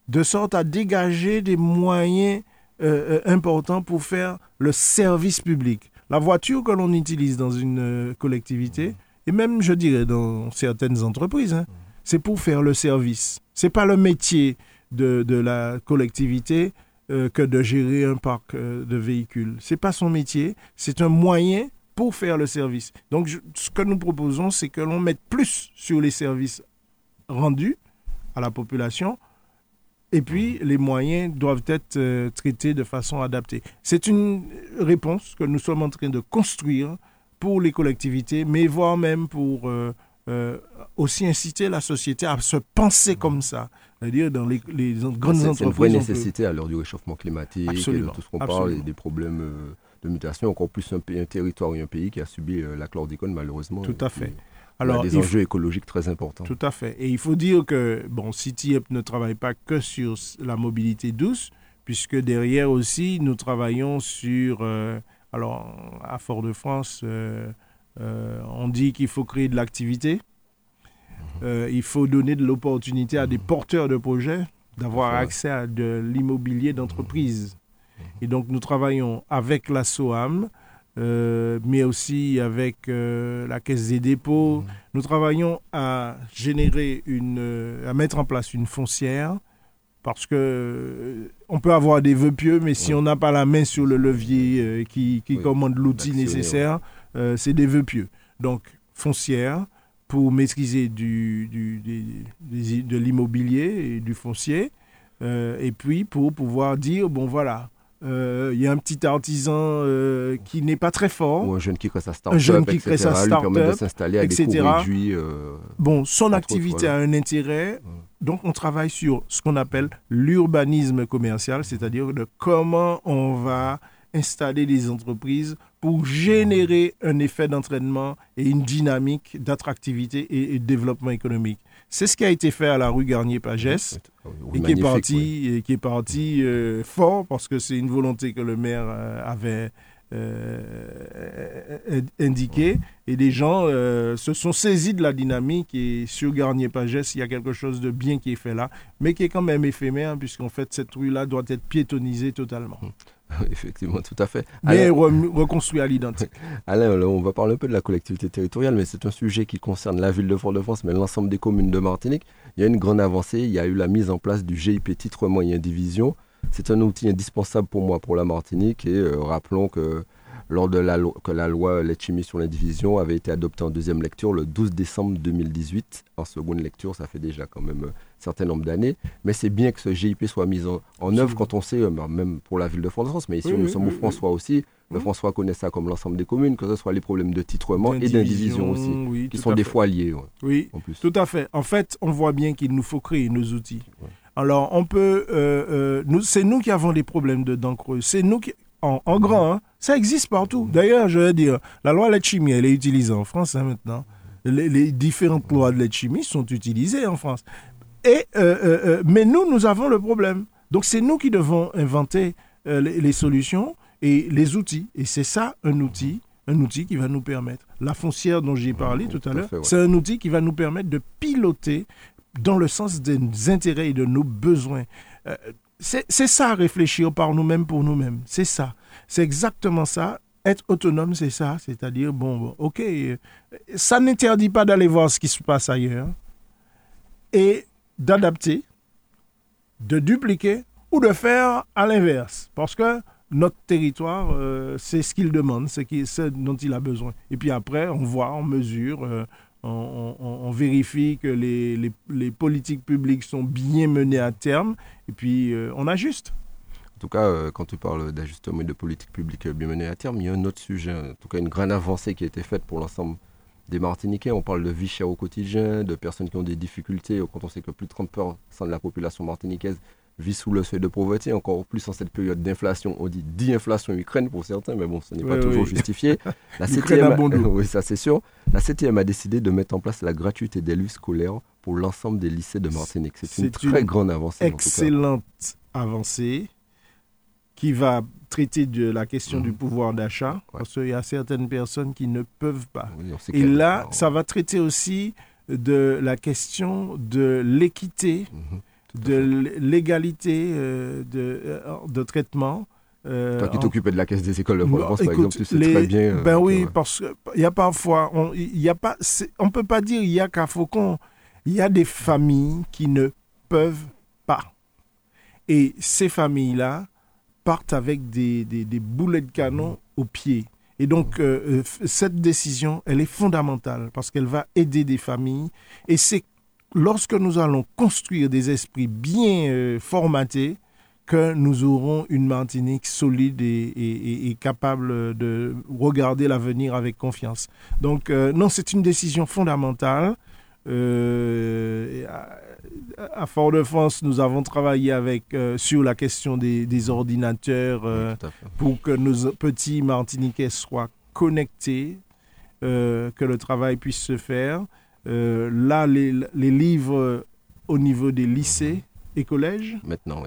de sorte à dégager des moyens euh, euh, important pour faire le service public. La voiture que l'on utilise dans une collectivité, et même, je dirais, dans certaines entreprises, hein, c'est pour faire le service. C'est pas le métier de, de la collectivité que de gérer un parc de véhicules. C'est pas son métier, c'est un moyen pour faire le service. Donc, je- ce que nous proposons, c'est que l'on mette plus sur les services rendus à la population. Et puis, les moyens doivent être euh, traités de façon adaptée. C'est une réponse que nous sommes en train de construire pour les collectivités, mais voire même pour euh, euh, aussi inciter la société à se penser comme ça. C'est-à-dire, dans les, les grandes C'est- C'est une vraie entreprises, peut- nécessité à l'heure du réchauffement climatique et de tout ce qu'on parle et des problèmes de mutation, encore plus un, territoire et un pays qui a subi euh, la chlordécone malheureusement. Tout à fait. a Alors, des il enjeux écologiques très importants. Tout à fait. Et il faut dire que, bon, CityUp ne travaille pas que sur la mobilité douce, puisque derrière aussi, nous travaillons sur, euh, alors, à Fort-de-France, euh, euh, on dit qu'il faut créer de l'activité. Euh, il faut donner de l'opportunité à des porteurs de projets d'avoir accès à de l'immobilier d'entreprise. Et donc, nous travaillons avec la SOAM, euh, mais aussi avec euh, la Caisse des dépôts. Nous travaillons à générer une, à mettre en place une foncière parce que euh, on peut avoir des vœux pieux, mais si Ouais. on n'a pas la main sur le levier euh, qui, qui Oui, commande l'outil nécessaire, euh, c'est des vœux pieux. Donc foncière pour maîtriser du, du- des- des- de l'immobilier et du foncier, et puis pour pouvoir dire bon voilà, euh, il y a un petit artisan euh, qui n'est pas très fort. Ou un jeune qui crée sa start-up, jeune qui crée sa lui de start-up, s'installer à des etc. coûts réduits. euh, Bon, son activité autres, voilà. a un intérêt. Donc, on travaille sur ce qu'on appelle l'urbanisme commercial, c'est-à-dire de comment on va installer des entreprises pour générer un effet d'entraînement et une dynamique d'attractivité et, et de développement économique. C'est ce qui a été fait à la rue Garnier-Pagès et qui est parti, oui. et qui est parti euh, fort parce que c'est une volonté que le maire euh, avait euh, indiquée. Et les gens euh, se sont saisis de la dynamique et sur Garnier-Pagès il y a quelque chose de bien qui est fait là mais qui est quand même éphémère puisqu'en fait cette rue là doit être piétonisée totalement Effectivement, tout à fait. mais Alors, re- reconstruit à l'identique. Alain, on va parler un peu de la collectivité territoriale, mais c'est un sujet qui concerne la ville de Fort-de-France, mais l'ensemble des communes de Martinique. Il y a une grande avancée, il y a eu la mise en place du GIP titre moyen division. C'est un outil indispensable pour moi, pour la Martinique, et euh, rappelons que lors de la, lo- que la loi Letchimi sur l'indivision avait été adoptée en deuxième lecture le 12 décembre 2018. En seconde lecture, ça fait déjà quand même un certain nombre d'années. Mais c'est bien que ce GIP soit mis en, en œuvre quand on sait, euh, même pour la ville de Fort-de-France, mais ici Oui, nous oui, sommes au François aussi. Le Mhm. François connaît ça comme l'ensemble des communes, que ce soit les problèmes de titrement et d'indivision aussi, qui sont des fois liés ouais, Oui, en plus. Tout à fait. En fait, on voit bien qu'il nous faut créer nos outils. Ouais. Alors, on peut. euh, euh, c'est nous qui avons des problèmes de dents creuses. C'est nous qui. En, en grand, hein. Ça existe partout. D'ailleurs, je veux dire, la loi Letchimi, elle est utilisée en France hein, maintenant. Les, les différentes lois de Letchimi sont utilisées en France. Et, euh, euh, euh, mais nous, nous avons le problème. Donc, c'est nous qui devons inventer euh, les, les solutions et les outils. Et c'est ça, un outil, un outil qui va nous permettre. La foncière dont j'ai parlé tout tout à l'heure, ouais. c'est un outil qui va nous permettre de piloter dans le sens des intérêts et de nos besoins. C'est ça, réfléchir par nous-mêmes pour nous-mêmes. C'est ça. C'est exactement ça. Être autonome, c'est ça. C'est-à-dire, bon, ok, euh, ça n'interdit pas d'aller voir ce qui se passe ailleurs et d'adapter, de dupliquer ou de faire à l'inverse. Parce que notre territoire, euh, c'est ce qu'il demande, c'est ce dont il a besoin. Et puis après, on voit, on mesure, euh, on, vérifie que les, politiques publiques sont bien menées à terme, et puis on ajuste. En tout cas, euh, quand tu parles d'ajustement et de politique publique bien menée à terme, il y a un autre sujet, en tout cas une grande avancée qui a été faite pour l'ensemble des Martiniquais. On parle de vie chère au quotidien, de personnes qui ont des difficultés, quand on sait que plus de 30% de la population martiniquaise vit sous le seuil de pauvreté, encore plus en cette période d'inflation. On dit d'inflation Ukraine pour certains, mais bon, ce n'est pas Oui, toujours justifié. La L'Ukraine a CTM, bon oui, ça c'est sûr. La CTM a décidé de mettre en place la gratuité des livres scolaires pour l'ensemble des lycées de Martinique. C'est une très grande avancée. en tout cas. Excellente avancée qui va traiter de la question Mhm. du pouvoir d'achat, parce qu'il y a certaines personnes qui ne peuvent pas. Oui, Et là, ça va traiter aussi de la question de l'équité Mhm. de l'égalité de, de traitement. Toi qui t'occupais de la caisse des écoles de France, par exemple, tu sais très bien. Ben oui, parce qu'il y a parfois, on pas, on peut pas dire il y a qu'à Faucon. Il y a des familles qui ne peuvent pas. Et ces familles-là partent avec des, des, boulets de canon au pied. Et donc, euh, euh, cette décision, elle est fondamentale parce qu'elle va aider des familles. Et c'est lorsque nous allons construire des esprits bien euh, formatés que nous aurons une Martinique solide et, et, capable de regarder l'avenir avec confiance. Donc, non, c'est une décision fondamentale. Euh, à Fort-de-France, nous avons travaillé avec, euh, sur la question des, ordinateurs euh, pour que nos petits Martiniquais soient connectés, que le travail puisse se faire. là, les, livres au niveau des lycées et collèges. Maintenant,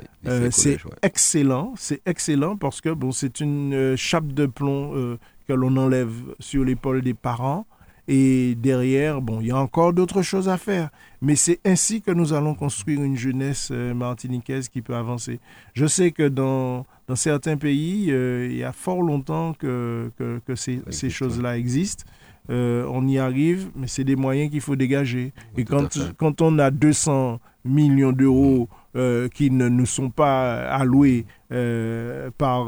c'est excellent, c'est excellent parce que bon, c'est une chape de plomb que l'on enlève sur l'épaule des parents et derrière, bon, il y a encore d'autres choses à faire. Mais c'est ainsi que nous allons construire une jeunesse euh, martiniquaise qui peut avancer. Je sais que dans, dans certains pays, euh, il y a fort longtemps que, que, que ces, ces choses-là existent. Euh, on y arrive, mais c'est des moyens qu'il faut dégager. et quand, quand on a 200 millions d'euros euh, qui ne nous sont pas alloués euh, par,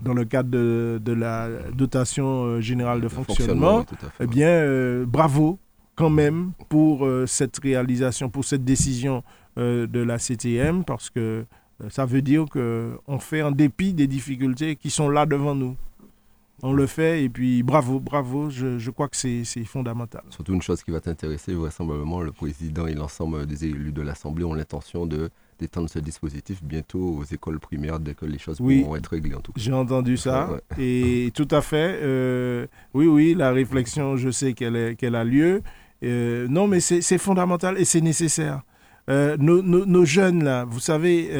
dans le cadre de, de la dotation générale de, fonctionnement, eh bien, bravo quand même pour cette réalisation, pour cette décision de la CTM, parce que ça veut dire qu'on fait en dépit des difficultés qui sont là devant nous on le fait et puis bravo, bravo, je, crois que c'est fondamental. Surtout une chose qui va t'intéresser, vraisemblablement, le président et l'ensemble des élus de l'Assemblée ont l'intention de d'étendre ce dispositif bientôt aux écoles primaires dès que les choses vont être réglées en tout cas. J'ai entendu ça et tout à fait. Euh, oui, oui, la réflexion, je sais qu'elle qu'elle a lieu. Euh, non, mais c'est fondamental et c'est nécessaire. Euh, nos, nos, jeunes, là, vous savez,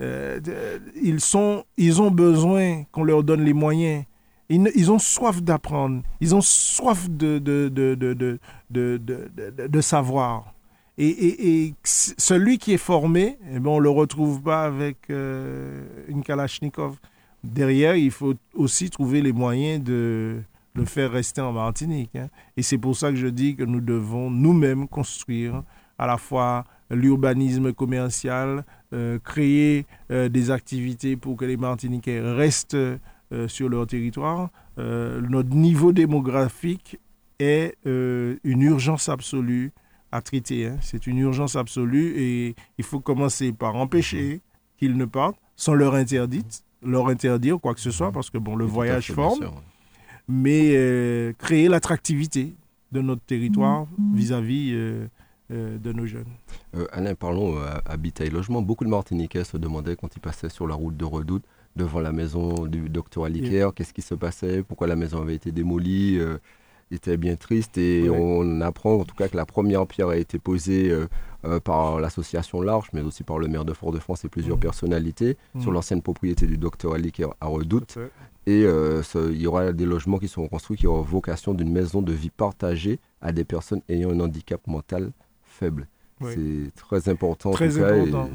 ils, sont, ils ont besoin qu'on leur donne les moyens ils, ont soif d'apprendre. Ils ont soif de, de, de, de savoir. Et, celui qui est formé, eh ben, on ne le retrouve pas avec euh, une Kalachnikov. Derrière, il faut aussi trouver les moyens de le faire rester en Martinique. Hein. Et c'est pour ça que je dis que nous devons nous-mêmes construire à la fois l'urbanisme commercial, euh, créer euh, des activités pour que les Martiniquais restent sur leur territoire. Notre niveau démographique est une urgence absolue à traiter. Hein. C'est une urgence absolue et il faut commencer par empêcher qu'ils ne partent sans leur interdire, leur interdire quoi que ce soit, parce que bon, le voyage forme, mais créer l'attractivité de notre territoire vis-à-vis de nos jeunes. Alain, parlons habitat et logement. Beaucoup de Martiniquais se demandaient quand ils passaient sur la route de Redoute devant la maison du docteur Aliker, qu'est-ce qui se passait, pourquoi la maison avait été démolie. Euh, il était bien triste et on apprend en tout cas que la première pierre a été posée euh, euh, par l'association Large, mais aussi par le maire de Fort-de-France et plusieurs mmh. personnalités mmh. sur l'ancienne propriété du docteur Aliker à Redoute. Et il y aura des logements qui seront construits qui auront vocation d'une maison de vie partagée à des personnes ayant un handicap mental faible. C'est très important. Très important.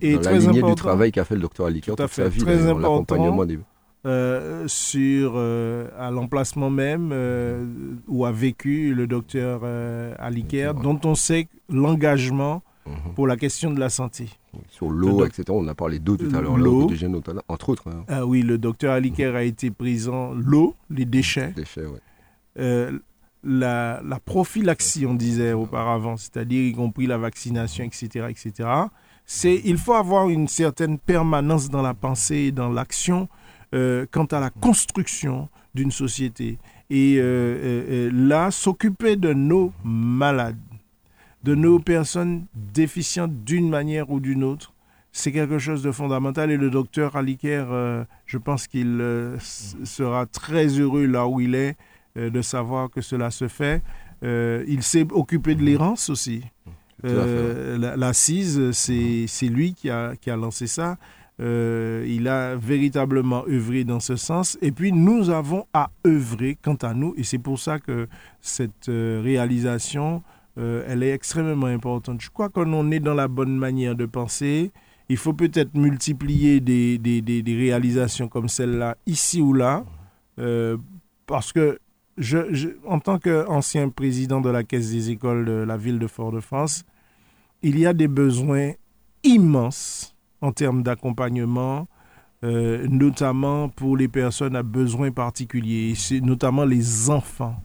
Et, dans la lignée du travail qu'a fait le docteur Alikert toute sa vie très dans l'accompagnement des... Euh, sur euh, à l'emplacement même euh, où a vécu le docteur Alikert, dont on sait l'engagement mhm. pour la question de la santé. Sur l'eau, etc. On a parlé d'eau tout à l'heure, l'eau, entre autres. Hein. Ah oui, le docteur Alikert a été présent, l'eau, les déchets. déchets, la, prophylaxie, on disait auparavant, c'est-à-dire y compris la vaccination, etc., etc. C'est, il faut avoir une certaine permanence dans la pensée et dans l'action euh, quant à la construction d'une société. Et euh, euh, là, s'occuper de nos malades, de nos personnes déficientes d'une manière ou d'une autre, c'est quelque chose de fondamental. Et le docteur Aliker, je pense qu'il sera très heureux là où il est de savoir que cela se fait. Euh, il s'est occupé de l'errance aussi. Euh, L'assise, c'est lui qui a, qui a lancé ça. Il a véritablement œuvré dans ce sens. Et puis, nous avons à œuvrer quant à nous. Et c'est pour ça que cette réalisation euh, elle est extrêmement importante. Je crois qu'on est dans la bonne manière de penser. Il faut peut-être multiplier des, réalisations comme celle-là, ici ou là, euh, parce que en tant qu'ancien président de la Caisse des écoles de la ville de Fort-de-France, il y a des besoins immenses en termes d'accompagnement, euh, notamment pour les personnes à besoins particuliers, notamment les enfants.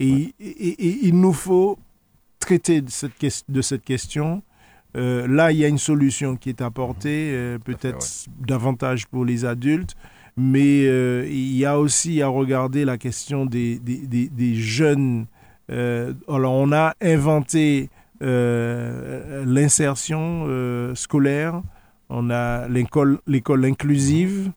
Et, il nous faut traiter de cette, de cette question. Euh, là, il y a une solution qui est apportée, euh, peut-être ouais. davantage pour les adultes, mais euh, il y a aussi à regarder la question des, des, des, des jeunes. Alors, on a inventé l'insertion scolaire, on a l'école inclusive,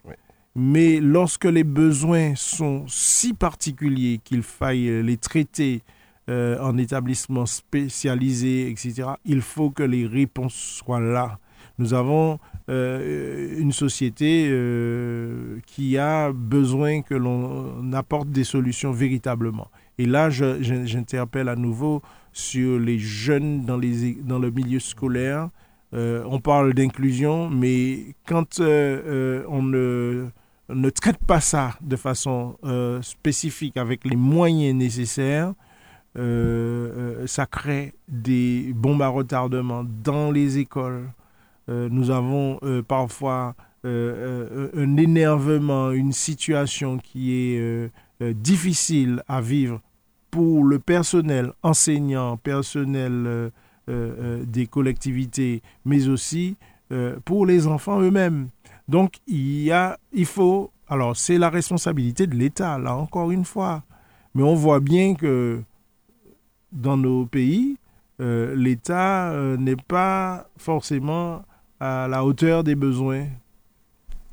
mais lorsque les besoins sont si particuliers qu'il faille les traiter euh, en établissement spécialisé, etc., il faut que les réponses soient là. Nous avons euh, une société euh, qui a besoin que l'on apporte des solutions véritablement. Et là, j'interpelle à nouveau sur les jeunes dans, les, dans le milieu scolaire. Euh, on parle d'inclusion, mais quand on ne, ne, traite pas ça de façon spécifique avec les moyens nécessaires, euh, ça crée des bombes à retardement dans les écoles. Euh, nous avons euh, parfois un énervement, une situation qui est difficile à vivre pour le personnel enseignant, personnel des collectivités, mais aussi pour les enfants eux-mêmes. Donc il y a, il faut, alors c'est la responsabilité de l'État, là encore une fois, mais on voit bien que dans nos pays, euh, l'État euh, n'est pas forcément à la hauteur des besoins.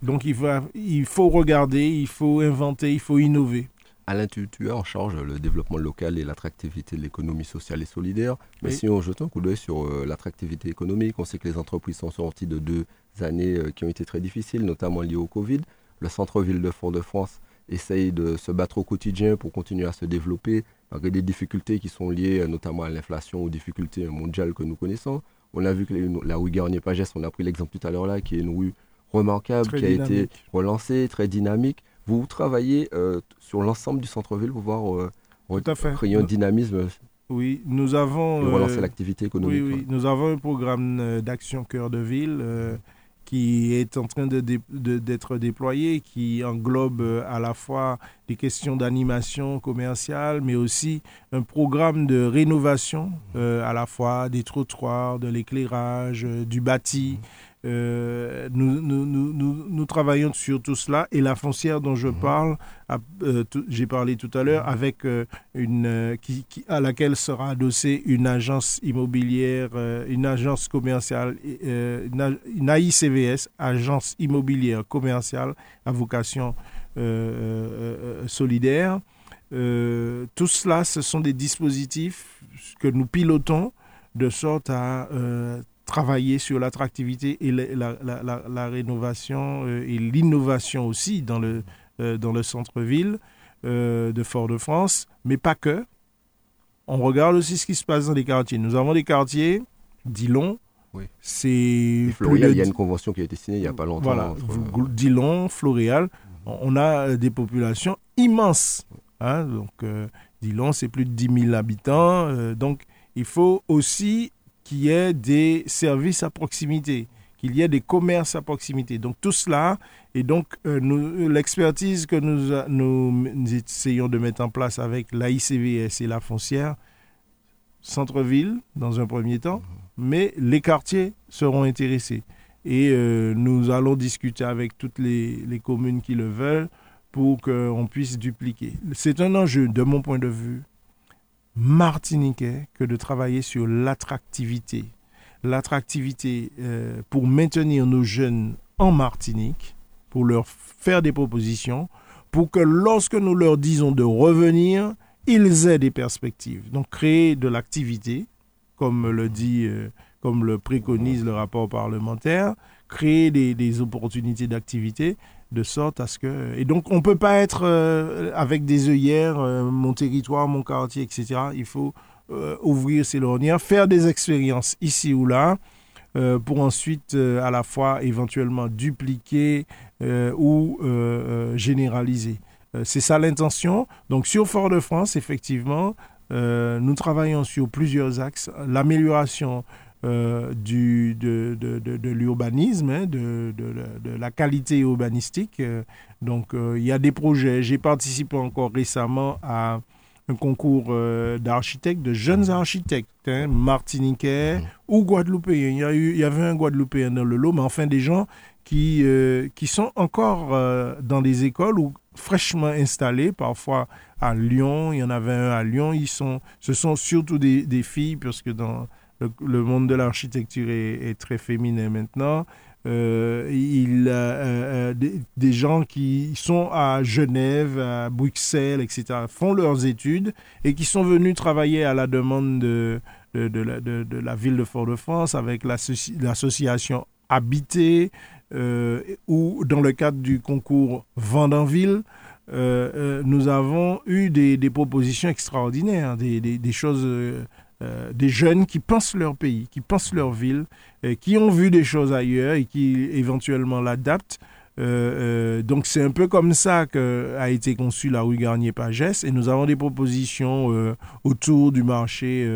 Donc il faut, il faut regarder, il faut inventer, il faut innover. Alain, tu, tu es en charge le développement local et l'attractivité de l'économie sociale et solidaire. Mais oui. si on jette un coup d'œil sur euh, l'attractivité économique, on sait que les entreprises sont sorties de deux années euh, qui ont été très difficiles, notamment liées au Covid. Le centre-ville de Fort-de-France essaye de se battre au quotidien pour continuer à se développer, malgré des difficultés qui sont liées euh, notamment à l'inflation, aux difficultés mondiales que nous connaissons. On a vu que la rue Garnier-Pagès, on a pris l'exemple tout à l'heure là, qui est une rue remarquable, très qui dynamique. a été relancée, très dynamique. Vous travaillez euh, sur l'ensemble du centre-ville pour voir euh, créer un dynamisme. Oui, nous avons... Et relancer euh, l'activité économique. Oui, oui. Nous avons un programme euh, d'action cœur de ville euh, qui est en train d'être de, de, déployé, qui englobe à la fois des questions d'animation commerciale, mais aussi un programme de rénovation, euh, à la fois des trottoirs, de l'éclairage, euh, du bâti. Euh, nous, nous, nous, nous, travaillons sur tout cela et la foncière dont je parle, euh, j'ai parlé tout à l'heure, avec euh, une qui, qui, à laquelle sera adossée une agence immobilière, une agence commerciale, une, une, AICVS, agence immobilière commerciale à vocation solidaire. tout cela, ce sont des dispositifs que nous pilotons de sorte à travailler sur l'attractivité et la, la, la, la, rénovation euh, et l'innovation aussi dans le, euh, dans le centre-ville euh, de Fort-de-France, mais pas que. On regarde aussi ce qui se passe dans les quartiers. Nous avons des quartiers, Dillon, oui. c'est... Floréal, il y a une convention qui a été signée il n'y a pas longtemps. Voilà, entre... Dillon, Floréal, on a des populations immenses. Hein, donc, euh, Dillon, c'est plus de 10 000 habitants. Euh, donc, il faut aussi qu'il y ait des services à proximité, qu'il y ait des commerces à proximité. Donc tout cela, et donc euh, l'expertise que nous, nous, nous, essayons de mettre en place avec l'AICVS et la foncière, centre-ville dans un premier temps, mais les quartiers seront intéressés. Et euh, nous allons discuter avec toutes les, les communes qui le veulent pour qu'on puisse dupliquer. C'est un enjeu, de mon point de vue, martiniquais que de travailler sur l'attractivité. L'attractivité euh, pour maintenir nos jeunes en Martinique, pour leur faire des propositions, pour que lorsque nous leur disons de revenir, ils aient des perspectives. Donc créer de l'activité, comme le dit, euh, comme le préconise le rapport parlementaire, créer des, des opportunités d'activité de sorte à ce que... Et donc, on ne peut pas être euh, avec des œillères, euh, mon territoire, mon quartier, etc. Il faut ouvrir ses lorgnières, faire des expériences ici ou là, pour ensuite à la fois éventuellement dupliquer ou généraliser. C'est ça l'intention. Donc sur Fort-de-France, effectivement, nous travaillons sur plusieurs axes. L'amélioration euh, du, de, de, de, l'urbanisme, hein, de, la qualité urbanistique. Euh, donc, euh, il y a des projets. J'ai participé encore récemment à un concours d'architectes, de jeunes architectes, hein, martiniquais mmh. ou guadeloupéens. Il y, a eu, il y avait un guadeloupéen dans le lot, mais enfin des gens qui, qui sont encore dans des écoles ou fraîchement installés, parfois à Lyon. Il y en avait un à Lyon. Ils sont, ce sont surtout des, des filles, parce que dans le, monde de l'architecture est, très féminin maintenant. Euh, il euh, euh, des, gens qui sont à Genève, à Bruxelles, etc., font leurs études et qui sont venus travailler à la demande de, la, ville de Fort-de-France avec l'association Habité ou dans le cadre du concours Vendanville. nous avons eu des, propositions extraordinaires, des, des choses euh, des jeunes qui pensent leur pays, qui pensent leur ville, qui ont vu des choses ailleurs et qui éventuellement l'adaptent. Euh, euh, donc c'est un peu comme ça que a été conçue la rue Garnier-Pagès et nous avons des propositions autour du marché,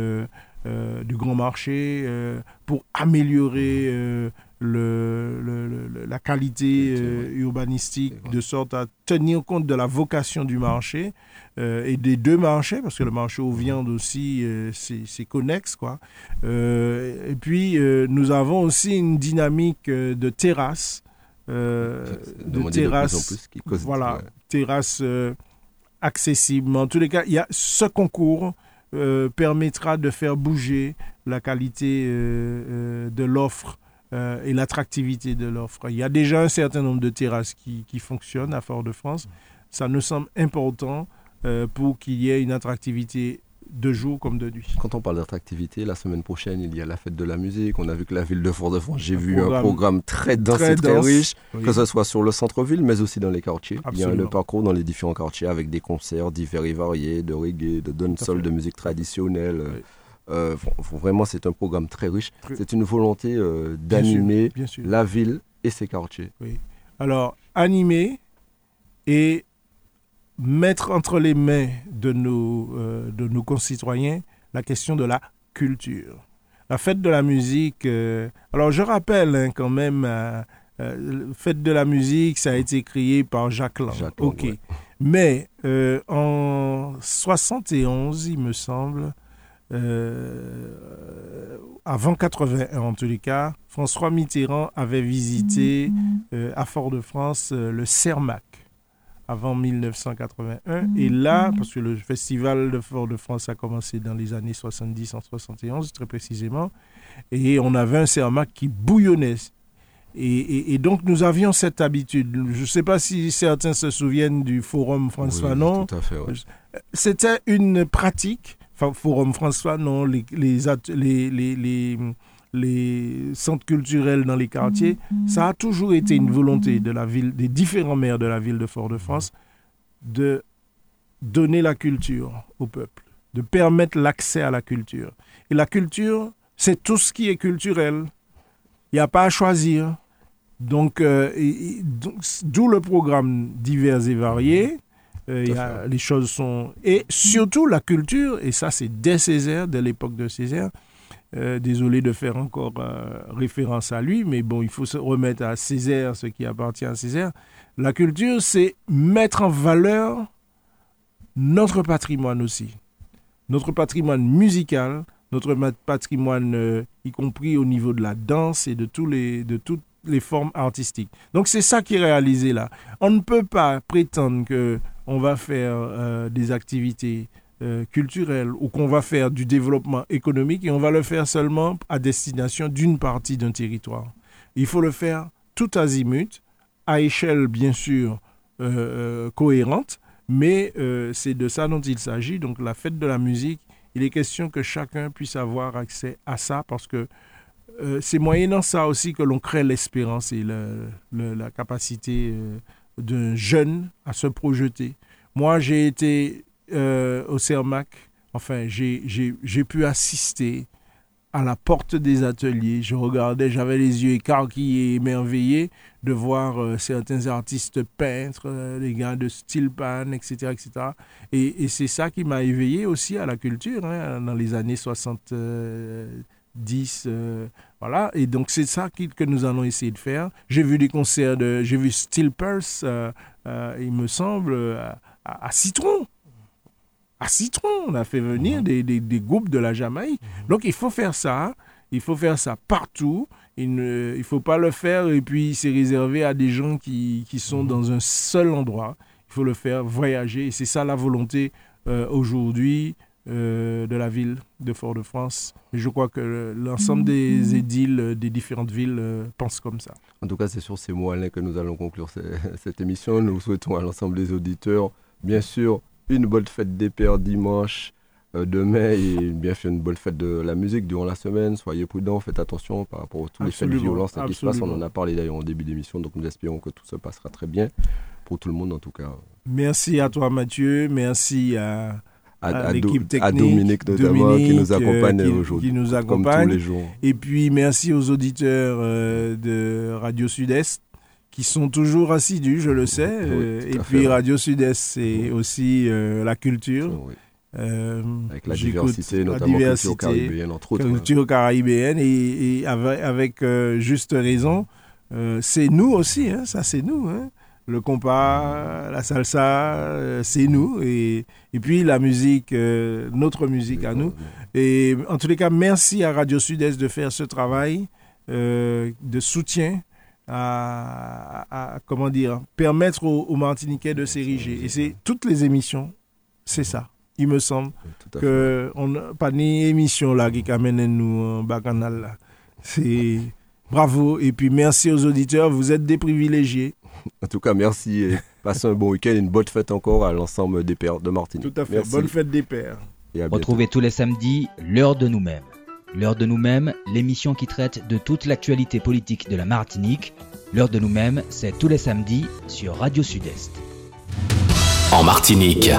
du grand marché, pour améliorer le, la qualité urbanistique de sorte à tenir compte de la vocation du marché euh, et des deux marchés, parce que le marché aux viandes aussi, euh, c'est connexe. Quoi. Euh, et puis, nous avons aussi une dynamique de terrasse. de terrasse, voilà, terrasse accessible. En tous les cas, il y a, ce concours permettra de faire bouger la qualité de l'offre et l'attractivité de l'offre. Il y a déjà un certain nombre de terrasses qui, qui fonctionnent à Fort-de-France. Ça nous semble important euh, pour qu'il y ait une attractivité de jour comme de nuit. Quand on parle d'attractivité, la semaine prochaine, il y a la fête de la musique. On a vu que la ville de Fort-de-France, j'ai vu un programme très dense et très riche, que ce soit sur le centre-ville, mais aussi dans les quartiers. Il y a le parcours dans les différents quartiers avec des concerts divers et variés, de reggae, de dancehall, de musique traditionnelle. Euh, vraiment, c'est un programme très riche. C'est une volonté euh, d'animer la ville et ses quartiers. Oui. Alors, animer et mettre entre les mains de nos, euh, de nos concitoyens la question de la culture. La fête de la musique, euh, alors je rappelle hein, quand même, euh, fête de la musique, ça a été créé par Jacques Lang. ok. Mais en 71, il me semble, avant 81 en tous les cas, François Mitterrand avait visité à Fort-de-France le CERMAC avant 1981. Mm. Et là, parce que le festival de Fort-de-France a commencé dans les années 70, en 71 très précisément, et on avait un CERMAC qui bouillonnait. Et, donc nous avions cette habitude. Je ne sais pas si certains se souviennent du Forum François Non. Tout à fait, C'était une pratique. Forum François Non, les, les, centres culturels dans les quartiers, ça a toujours été une volonté de la ville, des différents maires de la ville de Fort-de-France, de donner la culture au peuple, de permettre l'accès à la culture. Et la culture, c'est tout ce qui est culturel. Il n'y a pas à choisir. Donc, euh, d'où le programme divers et variés. Euh, les choses sont... Et surtout la culture, et ça c'est dès Césaire, dès l'époque de Césaire, euh, désolé de faire encore euh, référence à lui, mais bon, il faut se remettre à Césaire ce qui appartient à Césaire. La culture, c'est mettre en valeur notre patrimoine aussi. Notre patrimoine musical, notre patrimoine, euh, y compris au niveau de la danse et de, tous les, de toutes les formes artistiques. Donc c'est ça qui est réalisé là. On ne peut pas prétendre que on va faire des activités euh, culturel ou qu'on va faire du développement économique et on va le faire seulement à destination d'une partie d'un territoire. Il faut le faire tout azimut, à échelle bien sûr euh, euh, cohérente, mais c'est de ça dont il s'agit. Donc la fête de la musique, il est question que chacun puisse avoir accès à ça parce que c'est moyennant ça aussi que l'on crée l'espérance et la capacité d'un jeune à se projeter. Moi, j'ai été euh, au CERMAC enfin, j'ai pu assister à la porte des ateliers. Je regardais, j'avais les yeux écarquillés, émerveillés de voir euh, certains artistes peintres, euh, les gars de Stilpan, etc. etc. Et, c'est ça qui m'a éveillé aussi à la culture hein, dans les années 70. Euh, voilà. Et donc c'est ça que nous allons essayer de faire. J'ai vu des concerts de. J'ai vu Steel Pulse, il me semble, à Citron à Citron. On a fait venir des, des, groupes de la Jamaïque. Mhm. Donc il faut faire ça. Il faut faire ça partout. Il ne il faut pas le faire et puis c'est réservé à des gens qui, qui sont mhm. dans un seul endroit. Il faut le faire voyager. Et c'est ça la volonté euh, aujourd'hui euh, de la ville de Fort-de-France. Et je crois que l'ensemble des édiles des différentes villes euh, pensent comme ça. En tout cas, c'est sur ces mots, que nous allons conclure cette émission. Nous souhaitons à l'ensemble des auditeurs, bien sûr, une bonne fête des pères dimanche, euh, demain et bien sûr une bonne fête de la musique durant la semaine. Soyez prudents, faites attention par rapport à tous les faits de violence qui se passent. On en a parlé d'ailleurs en début d'émission, donc nous espérons que tout se passera très bien pour tout le monde en tout cas. Merci à toi Mathieu, merci à, l'équipe technique, à Dominique notamment qui nous accompagne aujourd'hui, nous accompagne. Comme tous les jours. Et puis merci aux auditeurs euh, de Radio Sud-Est qui sont toujours assidus, je le sais. Euh, et puis Radio Sud-Est, c'est aussi euh, la culture. Euh, avec la diversité, notamment la culture caribéenne, entre autres. Culture caribéenne, et, avec, juste raison, c'est nous aussi, hein, ça c'est nous. Hein. Le compas, la salsa, c'est nous. Et, et, puis la musique, notre musique à nous. Et en tous les cas, merci à Radio Sud-Est de faire ce travail de soutien à, comment dire, permettre aux, Martiniquais de s'ériger. Et c'est toutes les émissions, c'est ça. Il me semble que on n'a pas ni émission là qui amène nous en bacchanal là. C'est bravo et puis merci aux auditeurs, vous êtes des privilégiés. En tout cas, merci et passez un bon week-end et une bonne fête encore à l'ensemble des pères de Martinique. Tout à fait, bonne fête des pères. Retrouvez tous les samedis l'heure de nous-mêmes. L'heure de nous-mêmes, l'émission qui traite de toute l'actualité politique de la Martinique. L'heure de nous-mêmes, c'est tous les samedis sur Radio Sud-Est. En Martinique.